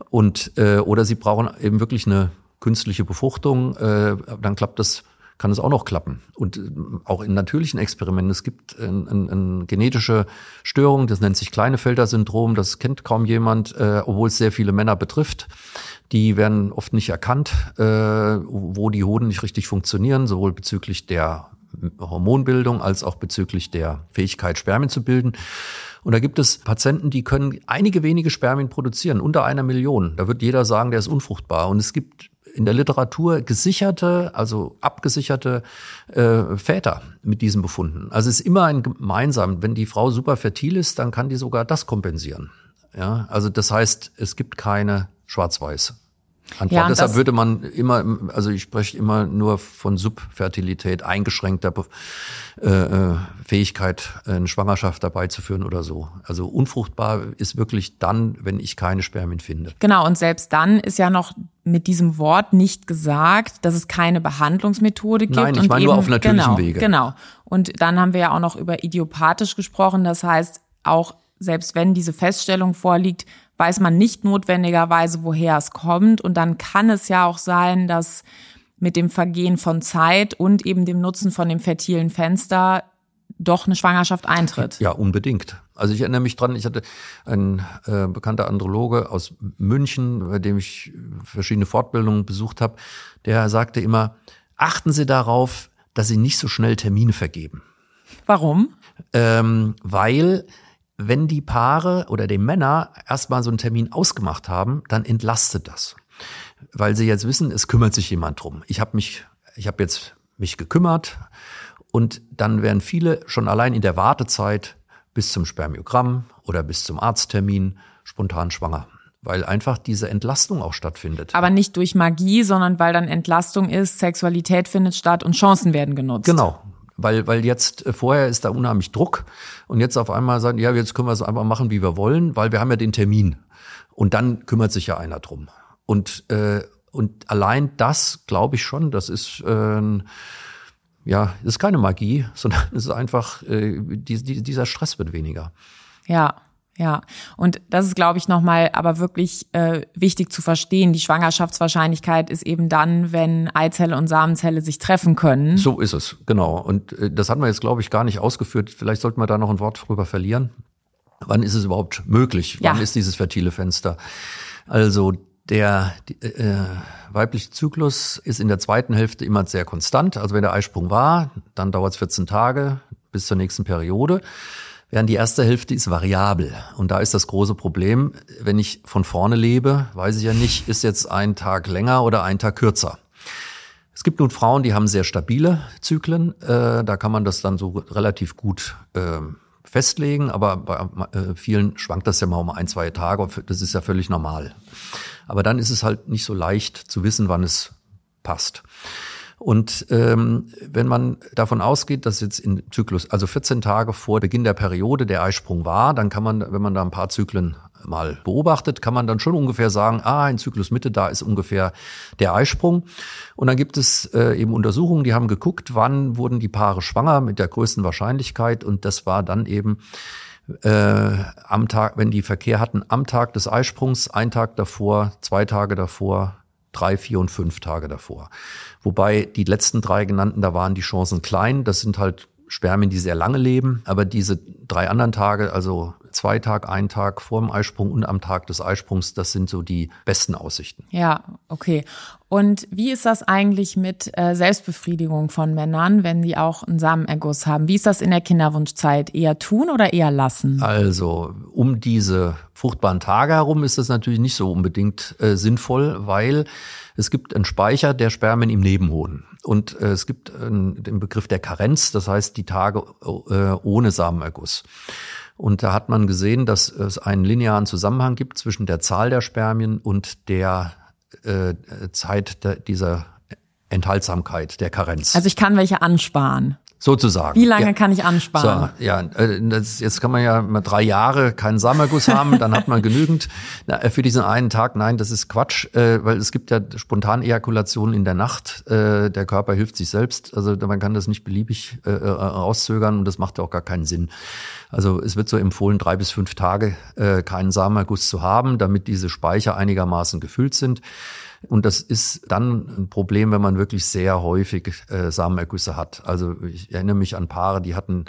Und äh, oder sie brauchen eben wirklich eine künstliche Befruchtung. Äh, dann klappt das kann es auch noch klappen. Und äh, auch in natürlichen Experimenten, es gibt eine ein, ein genetische Störung, das nennt sich Kleinefelder-Syndrom, das kennt kaum jemand, äh, obwohl es sehr viele Männer betrifft. Die werden oft nicht erkannt, äh, wo die Hoden nicht richtig funktionieren, sowohl bezüglich der Hormonbildung als auch bezüglich der Fähigkeit, Spermien zu bilden. Und da gibt es Patienten, die können einige wenige Spermien produzieren, unter einer Million. Da wird jeder sagen, der ist unfruchtbar. Und es gibt in der Literatur gesicherte, also abgesicherte äh, Väter mit diesen Befunden. Also es ist immer ein gemeinsam. Wenn die Frau super fertil ist, dann kann die sogar das kompensieren. Ja, also das heißt, es gibt keine Schwarz-Weiß. Antwort. Ja, Deshalb würde man immer, also ich spreche immer nur von Subfertilität, eingeschränkter äh, äh, Fähigkeit, eine Schwangerschaft dabei zu führen oder so. Also unfruchtbar ist wirklich dann, wenn ich keine Spermien finde. Genau, und selbst dann ist ja noch mit diesem Wort nicht gesagt, dass es keine Behandlungsmethode gibt. Nein, ich meine nur auf natürlichem genau, Wege. Genau. Und dann haben wir ja auch noch über idiopathisch gesprochen. Das heißt, auch selbst wenn diese Feststellung vorliegt, weiß man nicht notwendigerweise, woher es kommt. Und dann kann es ja auch sein, dass mit dem Vergehen von Zeit und eben dem Nutzen von dem fertilen Fenster doch eine Schwangerschaft eintritt. Ja, unbedingt. Also ich erinnere mich dran, ich hatte einen äh, bekannter Androloge aus München, bei dem ich verschiedene Fortbildungen besucht habe, der sagte immer, achten Sie darauf, dass Sie nicht so schnell Termine vergeben. Warum? Ähm, weil wenn die Paare oder die Männer erstmal so einen Termin ausgemacht haben, dann entlastet das. Weil sie jetzt wissen, es kümmert sich jemand drum. Ich habe mich, ich habe jetzt mich gekümmert und dann werden viele schon allein in der Wartezeit bis zum Spermiogramm oder bis zum Arzttermin spontan schwanger weil einfach diese Entlastung auch stattfindet. Aber nicht durch Magie, sondern weil dann Entlastung ist, Sexualität findet statt und Chancen werden genutzt. Genau, weil, weil jetzt äh, vorher ist da unheimlich Druck und jetzt auf einmal sagen, ja, jetzt können wir es einfach machen, wie wir wollen, weil wir haben ja den Termin. Und dann kümmert sich ja einer drum. Und, äh, und allein das glaube ich schon, das ist äh, ja, ist keine Magie, sondern es ist einfach, äh, die, die, dieser Stress wird weniger. Ja. Ja, und das ist, glaube ich, nochmal aber wirklich äh, wichtig zu verstehen. Die Schwangerschaftswahrscheinlichkeit ist eben dann, wenn Eizelle und Samenzelle sich treffen können. So ist es, genau. Und äh, das hat man jetzt, glaube ich, gar nicht ausgeführt. Vielleicht sollten wir da noch ein Wort drüber verlieren. Wann ist es überhaupt möglich? Wann ja. ist dieses fertile Fenster? Also der äh, weibliche Zyklus ist in der zweiten Hälfte immer sehr konstant. Also wenn der Eisprung war, dann dauert es 14 Tage bis zur nächsten Periode. Während die erste Hälfte ist variabel. Und da ist das große Problem, wenn ich von vorne lebe, weiß ich ja nicht, ist jetzt ein Tag länger oder ein Tag kürzer. Es gibt nun Frauen, die haben sehr stabile Zyklen. Äh, da kann man das dann so relativ gut äh, festlegen. Aber bei äh, vielen schwankt das ja mal um ein, zwei Tage. Das ist ja völlig normal. Aber dann ist es halt nicht so leicht zu wissen, wann es passt. Und ähm, wenn man davon ausgeht, dass jetzt im Zyklus, also 14 Tage vor Beginn der Periode der Eisprung war, dann kann man, wenn man da ein paar Zyklen mal beobachtet, kann man dann schon ungefähr sagen, ah, in Zyklusmitte, da ist ungefähr der Eisprung. Und dann gibt es äh, eben Untersuchungen, die haben geguckt, wann wurden die Paare schwanger mit der größten Wahrscheinlichkeit. Und das war dann eben äh, am Tag, wenn die Verkehr hatten, am Tag des Eisprungs, ein Tag davor, zwei Tage davor, drei, vier und fünf Tage davor. Wobei die letzten drei genannten, da waren die Chancen klein. Das sind halt Spermien, die sehr lange leben. Aber diese drei anderen Tage, also zwei Tag, ein Tag vor dem Eisprung und am Tag des Eisprungs, das sind so die besten Aussichten. Ja, okay. Und wie ist das eigentlich mit äh, Selbstbefriedigung von Männern, wenn die auch einen Samenerguss haben? Wie ist das in der Kinderwunschzeit? Eher tun oder eher lassen? Also um diese fruchtbaren Tage herum ist das natürlich nicht so unbedingt äh, sinnvoll, weil es gibt einen Speicher der Spermien im Nebenhoden. Und äh, es gibt äh, den Begriff der Karenz, das heißt die Tage äh, ohne Samenerguss. Und da hat man gesehen, dass es einen linearen Zusammenhang gibt zwischen der Zahl der Spermien und der äh, Zeit der, dieser Enthaltsamkeit, der Karenz. Also ich kann welche ansparen. Sozusagen. Wie lange ja. kann ich ansparen? So, ja, äh, das, jetzt kann man ja mal drei Jahre keinen Samenerguss haben, dann hat man genügend Na, für diesen einen Tag. Nein, das ist Quatsch, äh, weil es gibt ja Spontanejakulationen in der Nacht. Äh, der Körper hilft sich selbst. Also man kann das nicht beliebig äh, äh rauszögern und das macht ja auch gar keinen Sinn. Also es wird so empfohlen, drei bis fünf Tage äh, keinen Samenerguss zu haben, damit diese Speicher einigermaßen gefüllt sind. Und das ist dann ein Problem, wenn man wirklich sehr häufig äh, Samenergüsse hat. Also ich erinnere mich an Paare, die hatten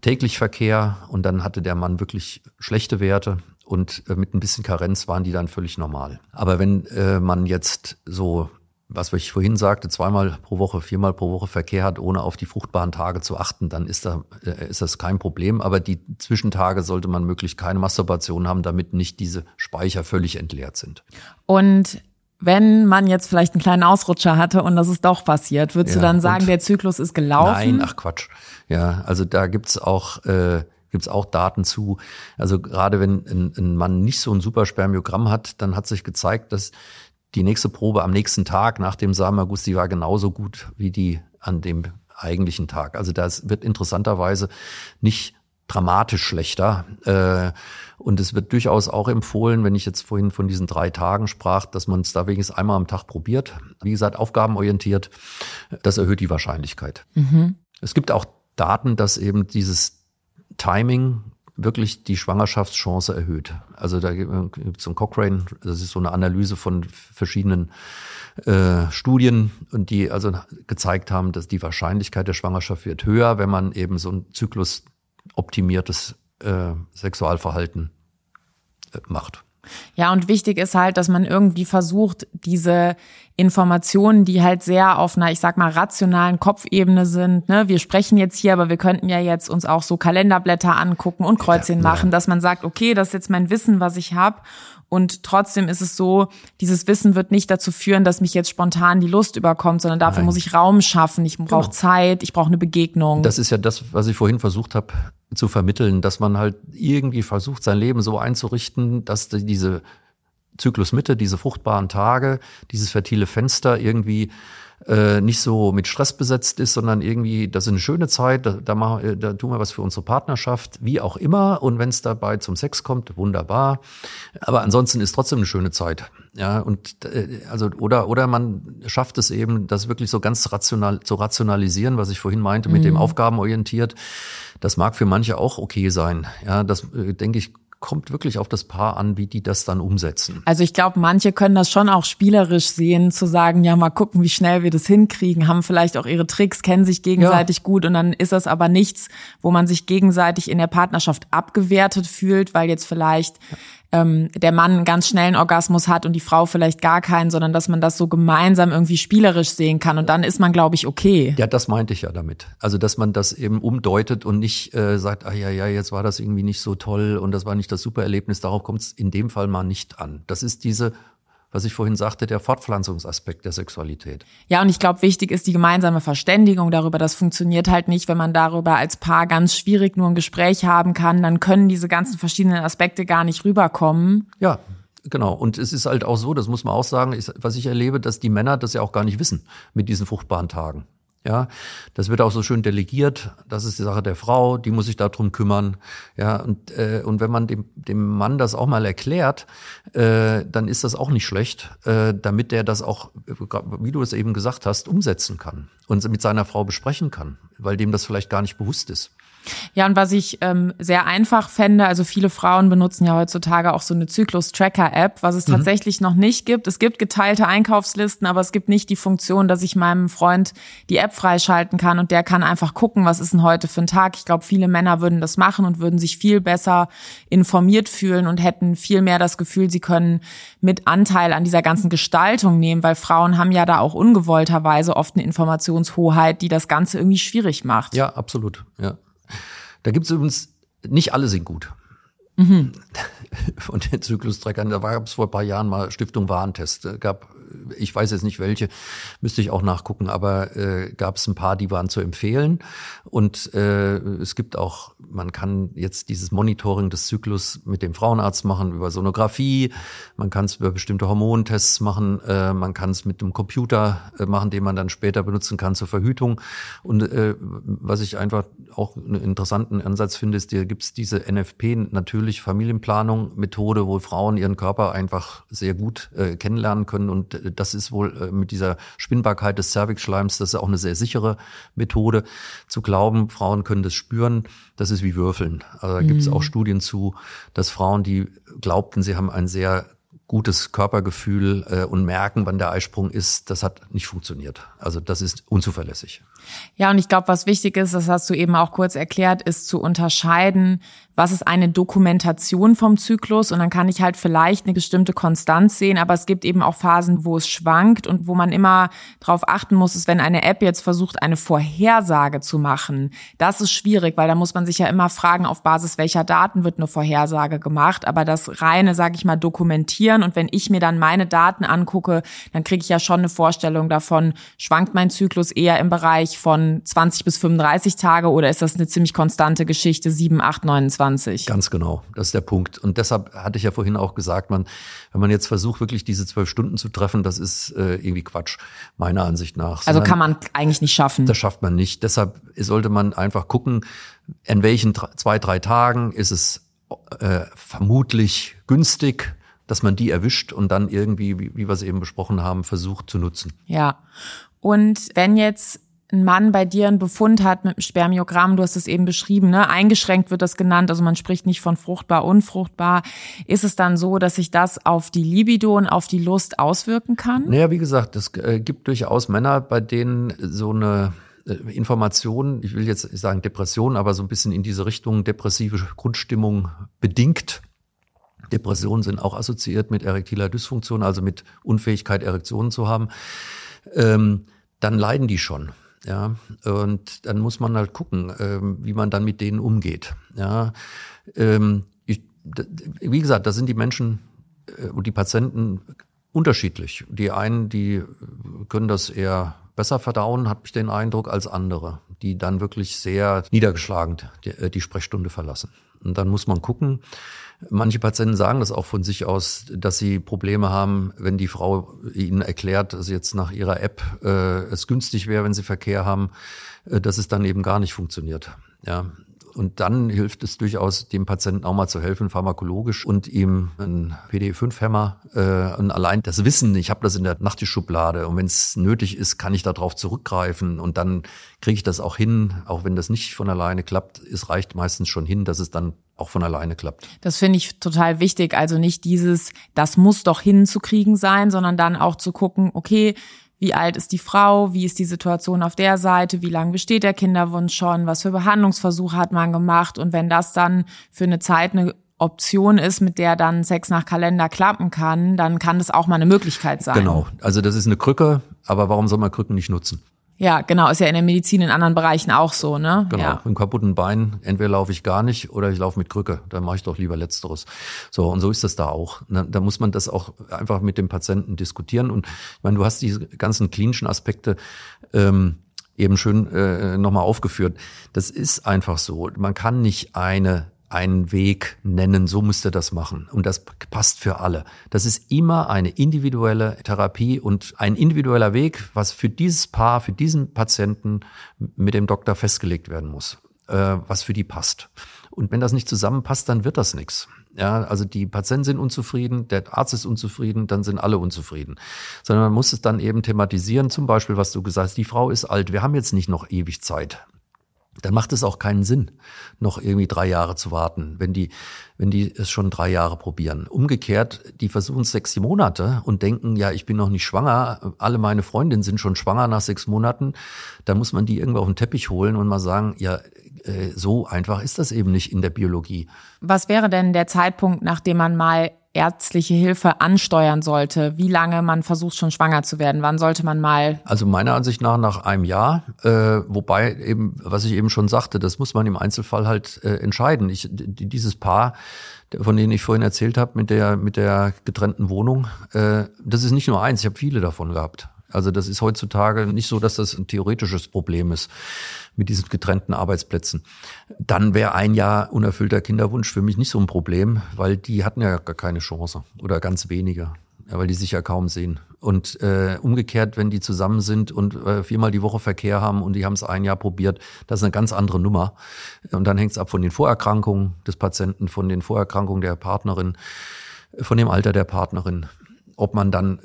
täglich Verkehr und dann hatte der Mann wirklich schlechte Werte und äh, mit ein bisschen Karenz waren die dann völlig normal. Aber wenn äh, man jetzt so was ich vorhin sagte, zweimal pro Woche, viermal pro Woche Verkehr hat, ohne auf die fruchtbaren Tage zu achten, dann ist, da, äh, ist das kein Problem. Aber die Zwischentage sollte man möglichst keine Masturbation haben, damit nicht diese Speicher völlig entleert sind. Und wenn man jetzt vielleicht einen kleinen Ausrutscher hatte und das ist doch passiert, würdest ja, du dann sagen, der Zyklus ist gelaufen? Nein, ach Quatsch. Ja, also da gibt's auch äh, gibt's auch Daten zu. Also gerade wenn ein, ein Mann nicht so ein Superspermiogramm hat, dann hat sich gezeigt, dass die nächste Probe am nächsten Tag nach dem Samenerguss, die war genauso gut wie die an dem eigentlichen Tag. Also das wird interessanterweise nicht dramatisch schlechter. Äh, und es wird durchaus auch empfohlen, wenn ich jetzt vorhin von diesen drei Tagen sprach, dass man es da wenigstens einmal am Tag probiert. Wie gesagt, aufgabenorientiert. Das erhöht die Wahrscheinlichkeit. Mhm. Es gibt auch Daten, dass eben dieses Timing wirklich die Schwangerschaftschance erhöht. Also da gibt es so ein Cochrane, das ist so eine Analyse von verschiedenen äh, Studien und die also gezeigt haben, dass die Wahrscheinlichkeit der Schwangerschaft wird höher, wenn man eben so ein Zyklus optimiertes äh, Sexualverhalten äh, macht. Ja, und wichtig ist halt, dass man irgendwie versucht, diese Informationen, die halt sehr auf einer, ich sag mal, rationalen Kopfebene sind. Ne? Wir sprechen jetzt hier, aber wir könnten ja jetzt uns auch so Kalenderblätter angucken und Kreuzchen ja, machen, dass man sagt, okay, das ist jetzt mein Wissen, was ich habe. Und trotzdem ist es so, dieses Wissen wird nicht dazu führen, dass mich jetzt spontan die Lust überkommt, sondern dafür Nein. muss ich Raum schaffen. Ich brauche genau. Zeit, ich brauche eine Begegnung. Das ist ja das, was ich vorhin versucht habe zu vermitteln, dass man halt irgendwie versucht, sein Leben so einzurichten, dass diese Zyklusmitte, diese fruchtbaren Tage, dieses fertile Fenster irgendwie äh, nicht so mit Stress besetzt ist, sondern irgendwie, das ist eine schöne Zeit, da, da, machen, da tun wir was für unsere Partnerschaft, wie auch immer. Und wenn es dabei zum Sex kommt, wunderbar. Aber ansonsten ist trotzdem eine schöne Zeit. Ja, und äh, also oder oder man schafft es eben, das wirklich so ganz rational zu rationalisieren, was ich vorhin meinte, mit mhm. dem Aufgabenorientiert. Das mag für manche auch okay sein. Ja, das äh, denke ich kommt wirklich auf das Paar an, wie die das dann umsetzen. Also ich glaube, manche können das schon auch spielerisch sehen, zu sagen, ja, mal gucken, wie schnell wir das hinkriegen, haben vielleicht auch ihre Tricks, kennen sich gegenseitig ja. gut und dann ist das aber nichts, wo man sich gegenseitig in der Partnerschaft abgewertet fühlt, weil jetzt vielleicht ähm, der Mann einen ganz schnellen Orgasmus hat und die Frau vielleicht gar keinen, sondern dass man das so gemeinsam irgendwie spielerisch sehen kann und dann ist man, glaube ich, okay. Ja, das meinte ich ja damit. Also, dass man das eben umdeutet und nicht äh, sagt, ah ja, ja, jetzt war das irgendwie nicht so toll und das war nicht das super Erlebnis. Darauf kommt es in dem Fall mal nicht an. Das ist diese was ich vorhin sagte, der Fortpflanzungsaspekt der Sexualität. Ja, und ich glaube, wichtig ist die gemeinsame Verständigung darüber. Das funktioniert halt nicht, wenn man darüber als Paar ganz schwierig nur ein Gespräch haben kann. Dann können diese ganzen verschiedenen Aspekte gar nicht rüberkommen. Ja, Genau. Und es ist halt auch so, das muss man auch sagen, was ich erlebe, dass die Männer das ja auch gar nicht wissen mit diesen fruchtbaren Tagen. Ja, das wird auch so schön delegiert. Das ist die Sache der Frau, die muss sich darum kümmern. Ja, und, äh, und wenn man dem, dem Mann das auch mal erklärt, äh, dann ist das auch nicht schlecht, äh, damit der das auch, wie du es eben gesagt hast, umsetzen kann und mit seiner Frau besprechen kann, weil dem das vielleicht gar nicht bewusst ist. Ja, und was ich ähm, sehr einfach fände, also viele Frauen benutzen ja heutzutage auch so eine Zyklus-Tracker-App, was es mhm. tatsächlich noch nicht gibt. Es gibt geteilte Einkaufslisten, aber es gibt nicht die Funktion, dass ich meinem Freund die App freischalten kann und der kann einfach gucken, was ist denn heute für ein Tag. Ich glaube, viele Männer würden das machen und würden sich viel besser informiert fühlen und hätten viel mehr das Gefühl, sie können mit Anteil an dieser ganzen Gestaltung nehmen, weil Frauen haben ja da auch ungewollterweise oft eine Informationshoheit, die das Ganze irgendwie schwierig macht. Ja, absolut. Ja. Da gibt es übrigens, nicht alle sind gut. Mhm. Von den Zyklustreckern, da gab es vor ein paar Jahren mal Stiftung Warentest. Gab ich weiß jetzt nicht welche, müsste ich auch nachgucken, aber äh, gab es ein paar, die waren zu empfehlen. Und äh, es gibt auch, man kann jetzt dieses Monitoring des Zyklus mit dem Frauenarzt machen über Sonographie, man kann es über bestimmte Hormontests machen, äh, man kann es mit dem Computer äh, machen, den man dann später benutzen kann zur Verhütung. Und äh, was ich einfach auch einen interessanten Ansatz finde, ist, hier gibt es diese NFP, natürlich Familienplanung, Methode, wo Frauen ihren Körper einfach sehr gut äh, kennenlernen können. Und das ist wohl äh, mit dieser Spinnbarkeit des Cervixschleims, das ist auch eine sehr sichere Methode. Zu glauben, Frauen können das spüren. Das ist wie Würfeln. Also da gibt es mhm. auch Studien zu, dass Frauen, die glaubten, sie haben ein sehr gutes Körpergefühl äh, und merken, wann der Eisprung ist, das hat nicht funktioniert. Also das ist unzuverlässig. Ja, und ich glaube, was wichtig ist, das hast du eben auch kurz erklärt, ist zu unterscheiden, was ist eine Dokumentation vom Zyklus? Und dann kann ich halt vielleicht eine bestimmte Konstanz sehen, aber es gibt eben auch Phasen, wo es schwankt und wo man immer darauf achten muss, ist, wenn eine App jetzt versucht, eine Vorhersage zu machen, das ist schwierig, weil da muss man sich ja immer fragen, auf Basis welcher Daten wird eine Vorhersage gemacht, aber das reine, sage ich mal, dokumentieren und wenn ich mir dann meine Daten angucke, dann kriege ich ja schon eine Vorstellung davon, schwankt mein Zyklus eher im Bereich von 20 bis 35 Tage oder ist das eine ziemlich konstante Geschichte, 7, 8, 29? 20. Ganz genau, das ist der Punkt. Und deshalb hatte ich ja vorhin auch gesagt, man, wenn man jetzt versucht, wirklich diese zwölf Stunden zu treffen, das ist äh, irgendwie Quatsch, meiner Ansicht nach. Also kann man eigentlich nicht schaffen. Das schafft man nicht. Deshalb sollte man einfach gucken, in welchen zwei, drei Tagen ist es äh, vermutlich günstig, dass man die erwischt und dann irgendwie, wie, wie wir es eben besprochen haben, versucht zu nutzen. Ja. Und wenn jetzt ein Mann bei dir einen Befund hat mit einem Spermiogramm, du hast es eben beschrieben, ne? eingeschränkt wird das genannt, also man spricht nicht von fruchtbar, unfruchtbar, ist es dann so, dass sich das auf die Libido und auf die Lust auswirken kann? Naja, wie gesagt, es äh, gibt durchaus Männer, bei denen so eine äh, Information, ich will jetzt sagen Depression, aber so ein bisschen in diese Richtung depressive Grundstimmung bedingt, Depressionen sind auch assoziiert mit erektiler Dysfunktion, also mit Unfähigkeit, Erektionen zu haben. Ähm, dann leiden die schon. Ja, und dann muss man halt gucken, ähm, wie man dann mit denen umgeht. Ja, ähm, ich, wie gesagt, da sind die Menschen äh, und die Patienten unterschiedlich. Die einen, die können das eher besser verdauen, habe ich den Eindruck, als andere, die dann wirklich sehr niedergeschlagen die, äh, die Sprechstunde verlassen. Und dann muss man gucken. Manche Patienten sagen das auch von sich aus, dass sie Probleme haben, wenn die Frau ihnen erklärt, dass jetzt nach ihrer App äh, es günstig wäre, wenn sie Verkehr haben, äh, dass es dann eben gar nicht funktioniert. Ja, und dann hilft es durchaus, dem Patienten auch mal zu helfen, pharmakologisch und ihm einen PD5-Hämmer äh, und allein das Wissen, ich habe das in der Nachttischschublade und wenn es nötig ist, kann ich darauf zurückgreifen und dann kriege ich das auch hin, auch wenn das nicht von alleine klappt. Es reicht meistens schon hin, dass es dann auch von alleine klappt. Das finde ich total wichtig. Also nicht dieses, das muss doch hinzukriegen sein, sondern dann auch zu gucken, okay, wie alt ist die Frau, wie ist die Situation auf der Seite, wie lange besteht der Kinderwunsch schon, was für Behandlungsversuche hat man gemacht? Und wenn das dann für eine Zeit eine Option ist, mit der dann Sex nach Kalender klappen kann, dann kann das auch mal eine Möglichkeit sein. Genau, also das ist eine Krücke, aber warum soll man Krücken nicht nutzen? Ja, genau, ist ja in der Medizin in anderen Bereichen auch so, ne? Genau, ja. mit einem kaputten Bein, entweder laufe ich gar nicht oder ich laufe mit Krücke, dann mache ich doch lieber letzteres. So, und so ist das da auch. Da muss man das auch einfach mit dem Patienten diskutieren. Und ich meine, du hast diese ganzen klinischen Aspekte ähm, eben schön äh, nochmal aufgeführt. Das ist einfach so. Man kann nicht eine einen Weg nennen, so müsste das machen. Und das passt für alle. Das ist immer eine individuelle Therapie und ein individueller Weg, was für dieses Paar, für diesen Patienten mit dem Doktor festgelegt werden muss, äh, was für die passt. Und wenn das nicht zusammenpasst, dann wird das nichts. Ja, also die Patienten sind unzufrieden, der Arzt ist unzufrieden, dann sind alle unzufrieden. Sondern man muss es dann eben thematisieren, zum Beispiel, was du gesagt hast, die Frau ist alt, wir haben jetzt nicht noch ewig Zeit dann macht es auch keinen Sinn, noch irgendwie drei Jahre zu warten, wenn die, wenn die es schon drei Jahre probieren. Umgekehrt, die versuchen sechs Monate und denken, ja, ich bin noch nicht schwanger, alle meine Freundinnen sind schon schwanger nach sechs Monaten, dann muss man die irgendwo auf den Teppich holen und mal sagen, ja, äh, so einfach ist das eben nicht in der Biologie. Was wäre denn der Zeitpunkt, nachdem man mal ärztliche Hilfe ansteuern sollte, wie lange man versucht schon schwanger zu werden? Wann sollte man mal? Also meiner Ansicht nach nach einem Jahr, äh, wobei eben, was ich eben schon sagte, das muss man im Einzelfall halt äh, entscheiden. Ich, dieses Paar, von denen ich vorhin erzählt habe, mit der mit der getrennten Wohnung, äh, das ist nicht nur eins, ich habe viele davon gehabt. Also das ist heutzutage nicht so, dass das ein theoretisches Problem ist mit diesen getrennten Arbeitsplätzen. Dann wäre ein Jahr unerfüllter Kinderwunsch für mich nicht so ein Problem, weil die hatten ja gar keine Chance oder ganz wenige, weil die sich ja kaum sehen. Und äh, umgekehrt, wenn die zusammen sind und äh, viermal die Woche Verkehr haben und die haben es ein Jahr probiert, das ist eine ganz andere Nummer. Und dann hängt es ab von den Vorerkrankungen des Patienten, von den Vorerkrankungen der Partnerin, von dem Alter der Partnerin, ob man dann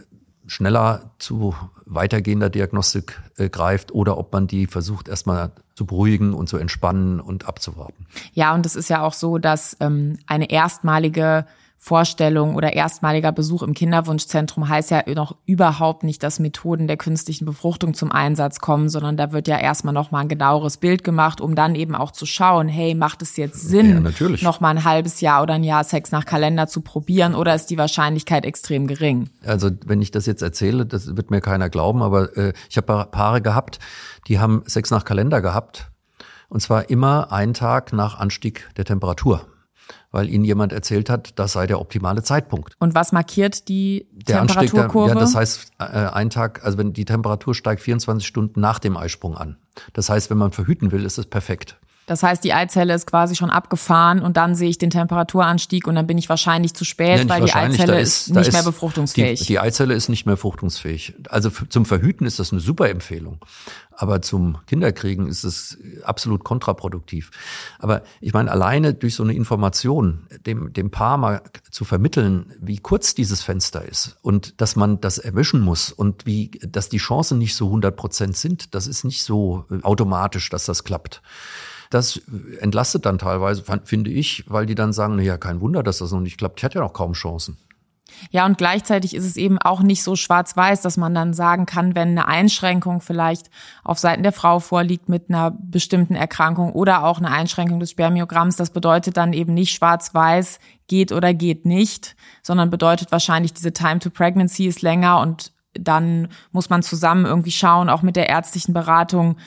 schneller zu weitergehender Diagnostik äh, greift oder ob man die versucht erstmal zu beruhigen und zu entspannen und abzuwarten. Ja, und es ist ja auch so, dass ähm, eine erstmalige Vorstellung oder erstmaliger Besuch im Kinderwunschzentrum heißt ja noch überhaupt nicht, dass Methoden der künstlichen Befruchtung zum Einsatz kommen, sondern da wird ja erstmal nochmal ein genaueres Bild gemacht, um dann eben auch zu schauen, hey, macht es jetzt Sinn, ja, nochmal ein halbes Jahr oder ein Jahr Sex nach Kalender zu probieren oder ist die Wahrscheinlichkeit extrem gering? Also wenn ich das jetzt erzähle, das wird mir keiner glauben, aber äh, ich habe Paare gehabt, die haben Sex nach Kalender gehabt und zwar immer einen Tag nach Anstieg der Temperatur weil ihnen jemand erzählt hat, das sei der optimale Zeitpunkt. Und was markiert die der Temperaturkurve? Anstieg, ja, das heißt, äh, ein Tag, also wenn die Temperatur steigt 24 Stunden nach dem Eisprung an. Das heißt, wenn man verhüten will, ist es perfekt. Das heißt, die Eizelle ist quasi schon abgefahren und dann sehe ich den Temperaturanstieg und dann bin ich wahrscheinlich zu spät, ja, weil die Eizelle ist, ist nicht mehr befruchtungsfähig. Die, die, Eizelle ist nicht mehr befruchtungsfähig. Also zum Verhüten ist das eine super Empfehlung. Aber zum Kinderkriegen ist es absolut kontraproduktiv. Aber ich meine, alleine durch so eine Information dem, dem Paar mal zu vermitteln, wie kurz dieses Fenster ist und dass man das erwischen muss und wie, dass die Chancen nicht so 100 Prozent sind, das ist nicht so automatisch, dass das klappt. Das entlastet dann teilweise, finde ich, weil die dann sagen, na ja, kein Wunder, dass das noch nicht klappt. Ich hatte ja noch kaum Chancen. Ja, und gleichzeitig ist es eben auch nicht so schwarz-weiß, dass man dann sagen kann, wenn eine Einschränkung vielleicht auf Seiten der Frau vorliegt mit einer bestimmten Erkrankung oder auch eine Einschränkung des Spermiogramms, das bedeutet dann eben nicht schwarz-weiß, geht oder geht nicht, sondern bedeutet wahrscheinlich, diese Time to Pregnancy ist länger und dann muss man zusammen irgendwie schauen, auch mit der ärztlichen Beratung,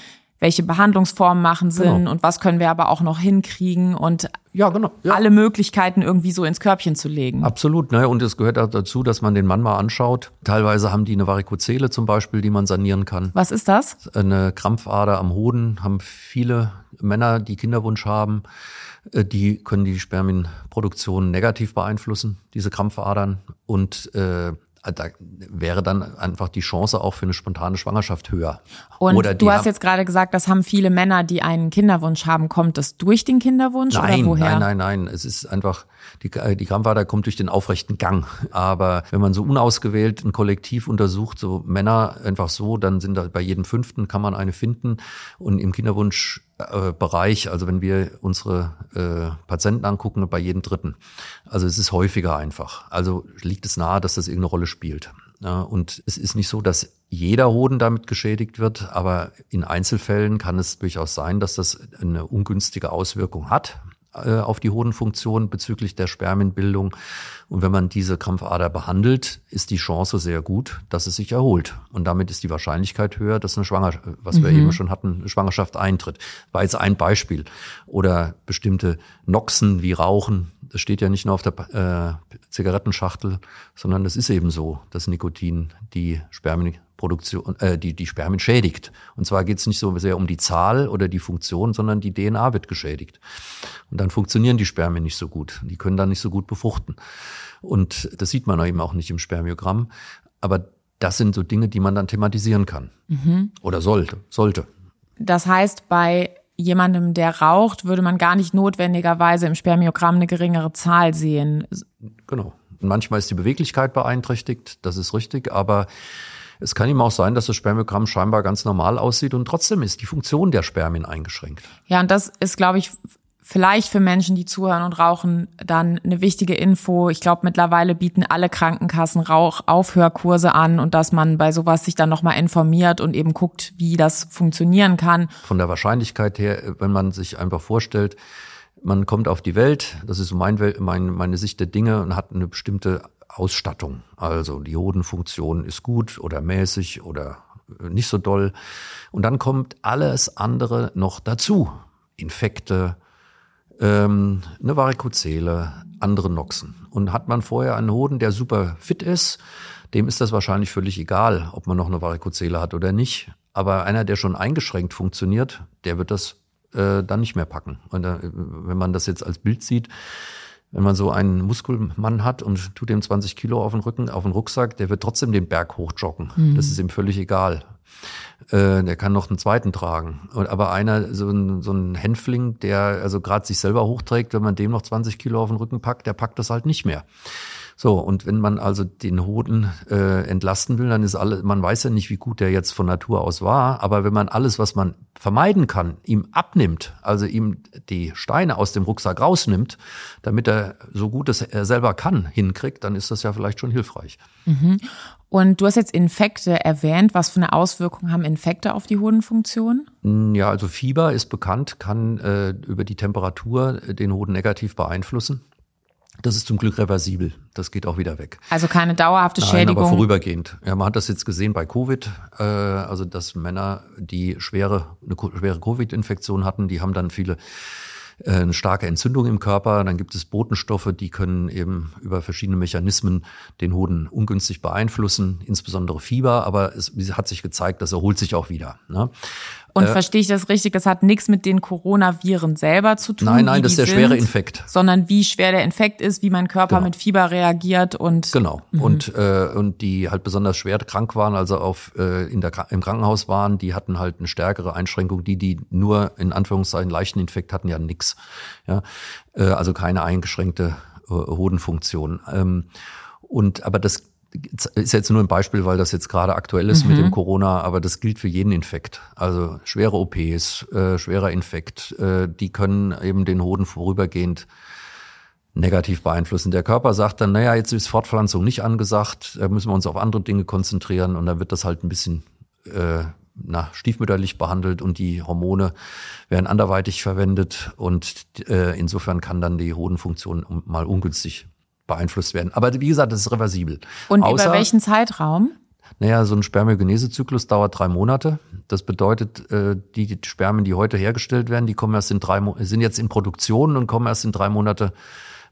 welche Behandlungsformen machen Sinn genau. und was können wir aber auch noch hinkriegen und ja, genau, ja. alle Möglichkeiten irgendwie so ins Körbchen zu legen. Absolut, ne? und es gehört auch dazu, dass man den Mann mal anschaut. Teilweise haben die eine Varikozele zum Beispiel, die man sanieren kann. Was ist das? Eine Krampfader am Hoden haben viele Männer, die Kinderwunsch haben. Äh, die können die Spermienproduktion negativ beeinflussen, diese Krampfadern. Und äh, da wäre dann einfach die Chance auch für eine spontane Schwangerschaft höher. Und oder du hast jetzt gerade gesagt, das haben viele Männer, die einen Kinderwunsch haben. Kommt das durch den Kinderwunsch nein, oder woher? Nein, nein, nein. Es ist einfach, die, äh, die Krampfader kommt durch den aufrechten Gang. Aber wenn man so unausgewählt ein Kollektiv untersucht, so Männer einfach so, dann sind da bei jedem fünften kann man eine finden. Und im Kinderwunsch äh, Bereich, also wenn wir unsere äh, Patienten angucken, bei jedem Dritten. Also es ist häufiger einfach. Also liegt es nahe, dass das irgendeine Rolle spielt. Ja, und es ist nicht so, dass jeder Hoden damit geschädigt wird, aber in Einzelfällen kann es durchaus sein, dass das eine ungünstige Auswirkung hat. Äh, auf die Hodenfunktion bezüglich der Spermienbildung. Und wenn man diese Krampfader behandelt, ist die Chance sehr gut, dass es sich erholt. Und damit ist die Wahrscheinlichkeit höher, dass eine Schwangerschaft, was mhm. wir eben schon hatten, eine Schwangerschaft eintritt. War jetzt ein Beispiel. Oder bestimmte Noxen wie Rauchen. Das steht ja nicht nur auf der äh, Zigarettenschachtel, sondern es ist eben so, dass Nikotin die Spermien Produktion, äh, die, die Spermien schädigt. Und zwar geht es nicht so sehr um die Zahl oder die Funktion, sondern die DNA wird geschädigt. Und dann funktionieren die Spermien nicht so gut. Die können dann nicht so gut befruchten. Und das sieht man eben auch nicht im Spermiogramm. Aber das sind so Dinge, die man dann thematisieren kann. Mhm. Oder sollte, sollte. Das heißt, bei jemandem, der raucht, würde man gar nicht notwendigerweise im Spermiogramm eine geringere Zahl sehen. Genau. Manchmal ist die Beweglichkeit beeinträchtigt, das ist richtig, aber es kann ihm auch sein, dass das Spermiogramm scheinbar ganz normal aussieht und trotzdem ist die Funktion der Spermien eingeschränkt. Ja, und das ist, glaube ich, vielleicht für Menschen, die zuhören und rauchen, dann eine wichtige Info. Ich glaube, mittlerweile bieten alle Krankenkassen Rauchaufhörkurse an und dass man bei sowas sich dann nochmal informiert und eben guckt, wie das funktionieren kann. Von der Wahrscheinlichkeit her, wenn man sich einfach vorstellt, man kommt auf die Welt, das ist mein, mein, meine Sicht der Dinge und hat eine bestimmte Ausstattung. Also die Hodenfunktion ist gut oder mäßig oder äh, nicht so doll. Und dann kommt alles andere noch dazu. Infekte, ähm, eine Varikozele, andere Noxen. Und hat man vorher einen Hoden, der super fit ist, dem ist das wahrscheinlich völlig egal, ob man noch eine Varikozele hat oder nicht. Aber einer, der schon eingeschränkt funktioniert, der wird das äh, dann nicht mehr packen. Und äh, wenn man das jetzt als Bild sieht, wenn man so einen Muskelmann hat und tut ihm 20 Kilo auf den Rücken, auf den Rucksack, der wird trotzdem den Berg hochjoggen. Mhm. Das ist ihm völlig egal. Äh, der kann noch einen zweiten tragen. Und, aber einer, so ein, so ein Hänfling, der also gerade sich selber hochträgt, wenn man dem noch 20 Kilo auf den Rücken packt, der packt das halt nicht mehr. So, und wenn man also den Hoden äh, entlasten will, dann ist alles, man weiß ja nicht, wie gut der jetzt von Natur aus war, aber wenn man alles, was man vermeiden kann, ihm abnimmt, also ihm die Steine aus dem Rucksack rausnimmt, damit er so gut es er selber kann, hinkriegt, dann ist das ja vielleicht schon hilfreich. Mhm. Und du hast jetzt Infekte erwähnt. Was für eine Auswirkung haben Infekte auf die Hodenfunktion? Ja, also Fieber ist bekannt, kann äh, über die Temperatur den Hoden negativ beeinflussen. Das ist zum Glück reversibel. Das geht auch wieder weg. Also keine dauerhafte Nein, Schädigung. aber vorübergehend. Ja, man hat das jetzt gesehen bei Covid. Äh, also dass Männer, die schwere eine schwere Covid-Infektion hatten, die haben dann viele äh, eine starke Entzündung im Körper. Dann gibt es Botenstoffe, die können eben über verschiedene Mechanismen den Hoden ungünstig beeinflussen, insbesondere Fieber. Aber es hat sich gezeigt, das erholt sich auch wieder. Ne? Und äh, verstehe ich das richtig? Das hat nichts mit den Coronaviren selber zu tun. Nein, nein, das ist der sind, schwere Infekt. Sondern wie schwer der Infekt ist, wie mein Körper genau. mit Fieber reagiert und genau. Mhm. Und äh, und die halt besonders schwer krank waren, also auf äh, in der im Krankenhaus waren, die hatten halt eine stärkere Einschränkung. Die, die nur in Anführungszeichen leichten Infekt hatten, ja nix. Ja, äh, also keine eingeschränkte äh, Hodenfunktion. Ähm, und aber das ist jetzt nur ein Beispiel, weil das jetzt gerade aktuell ist mhm. mit dem mhm. Corona, aber das gilt für jeden Infekt. Also schwere OPs, äh, schwerer Infekt, äh, die können eben den Hoden vorübergehend negativ beeinflussen. Der Körper sagt dann, naja, jetzt ist Fortpflanzung nicht angesagt, da müssen wir uns auf andere Dinge konzentrieren und dann wird das halt ein bisschen äh, na, stiefmütterlich behandelt und die Hormone werden anderweitig verwendet und äh, insofern kann dann die Hodenfunktion mal ungünstig beeinflusst werden. Aber wie gesagt, das ist reversibel. Und Außer, über welchen Zeitraum? Naja, so ein Spermiogenesezyklus dauert drei Monate. Das bedeutet, äh, die, Spermien, die heute hergestellt werden, die kommen erst in drei, sind jetzt in Produktion und kommen erst in drei Monate,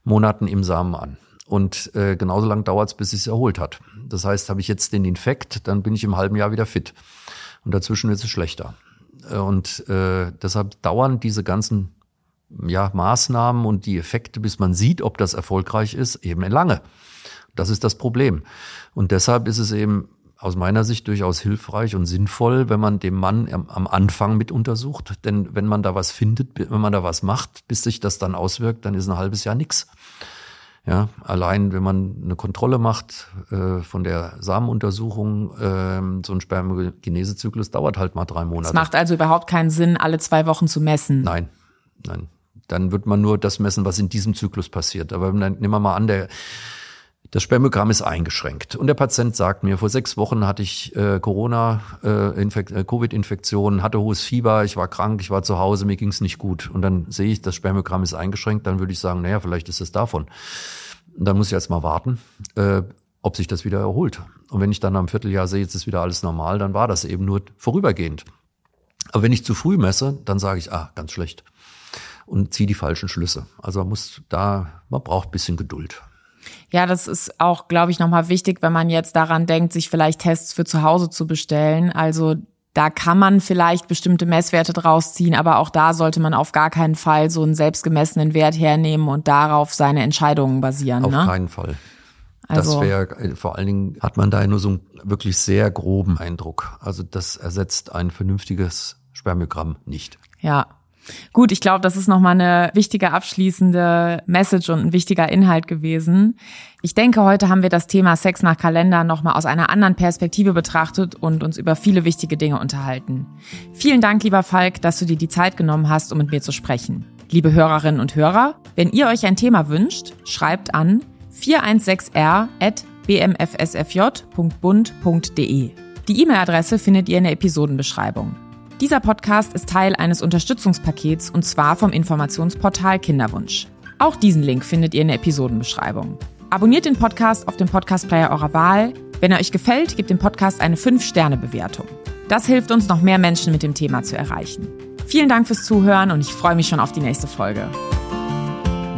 Monaten im Samen an. Und äh, genauso lang dauert es, bis es erholt hat. Das heißt, habe ich jetzt den Infekt, dann bin ich im halben Jahr wieder fit. Und dazwischen wird es schlechter. Äh, und äh, deshalb dauern diese ganzen ja, Maßnahmen und die Effekte, bis man sieht, ob das erfolgreich ist, eben lange. Das ist das Problem. Und deshalb ist es eben aus meiner Sicht durchaus hilfreich und sinnvoll, wenn man dem Mann am Anfang mit untersucht. Denn wenn man da was findet, wenn man da was macht, bis sich das dann auswirkt, dann ist ein halbes Jahr nichts. Ja, allein wenn man eine Kontrolle macht äh, von der Samenuntersuchung, äh, so ein Spermiogenesezyklus dauert halt mal drei Monate. Es macht also überhaupt keinen Sinn, alle zwei Wochen zu messen. Nein, nein. Dann wird man nur das messen, was in diesem Zyklus passiert. Aber nehmen wir mal an, der das Spermiogramm ist eingeschränkt. Und der Patient sagt mir, vor sechs Wochen hatte ich äh, Corona, äh, äh, Covid-Infektion, hatte hohes Fieber, ich war krank, ich war zu Hause, mir ging es nicht gut. Und dann sehe ich, das Spermiogramm ist eingeschränkt, dann würde ich sagen, naja, vielleicht ist es davon. Und dann muss ich jetzt mal warten, äh, ob sich das wieder erholt. Und wenn ich dann am Vierteljahr sehe, jetzt ist wieder alles normal, dann war das eben nur vorübergehend. Aber wenn ich zu früh messe, dann sage ich, ah, ganz schlecht. Und ziehe die falschen Schlüsse. Also man muss da, man braucht bisschen Geduld. Ja, das ist auch, glaube ich, nochmal wichtig, wenn man jetzt daran denkt, sich vielleicht Tests für zu Hause zu bestellen. Also da kann man vielleicht bestimmte Messwerte draus ziehen, aber auch da sollte man auf gar keinen Fall so einen selbstgemessenen Wert hernehmen und darauf seine Entscheidungen basieren. Auf ne? keinen Fall. Also, das wäre, vor allen Dingen hat man da nur so einen wirklich sehr groben Eindruck. Also das ersetzt ein vernünftiges Spermiogramm nicht. Ja, Gut, ich glaube, das ist nochmal eine wichtige abschließende Message und ein wichtiger Inhalt gewesen. Ich denke, heute haben wir das Thema Sex nach Kalender nochmal aus einer anderen Perspektive betrachtet und uns über viele wichtige Dinge unterhalten. Vielen Dank, lieber Falk, dass du dir die Zeit genommen hast, um mit mir zu sprechen. Liebe Hörerinnen und Hörer, wenn ihr euch ein Thema wünscht, schreibt an 416r.bmfsfj.bund.de. Die E-Mail-Adresse findet ihr in der Episodenbeschreibung. Dieser Podcast ist Teil eines Unterstützungspakets und zwar vom Informationsportal Kinderwunsch. Auch diesen Link findet ihr in der Episodenbeschreibung. Abonniert den Podcast auf dem Podcast-Player eurer Wahl. Wenn er euch gefällt, gebt dem Podcast eine 5-Sterne-Bewertung. Das hilft uns, noch mehr Menschen mit dem Thema zu erreichen. Vielen Dank fürs Zuhören und ich freue mich schon auf die nächste Folge.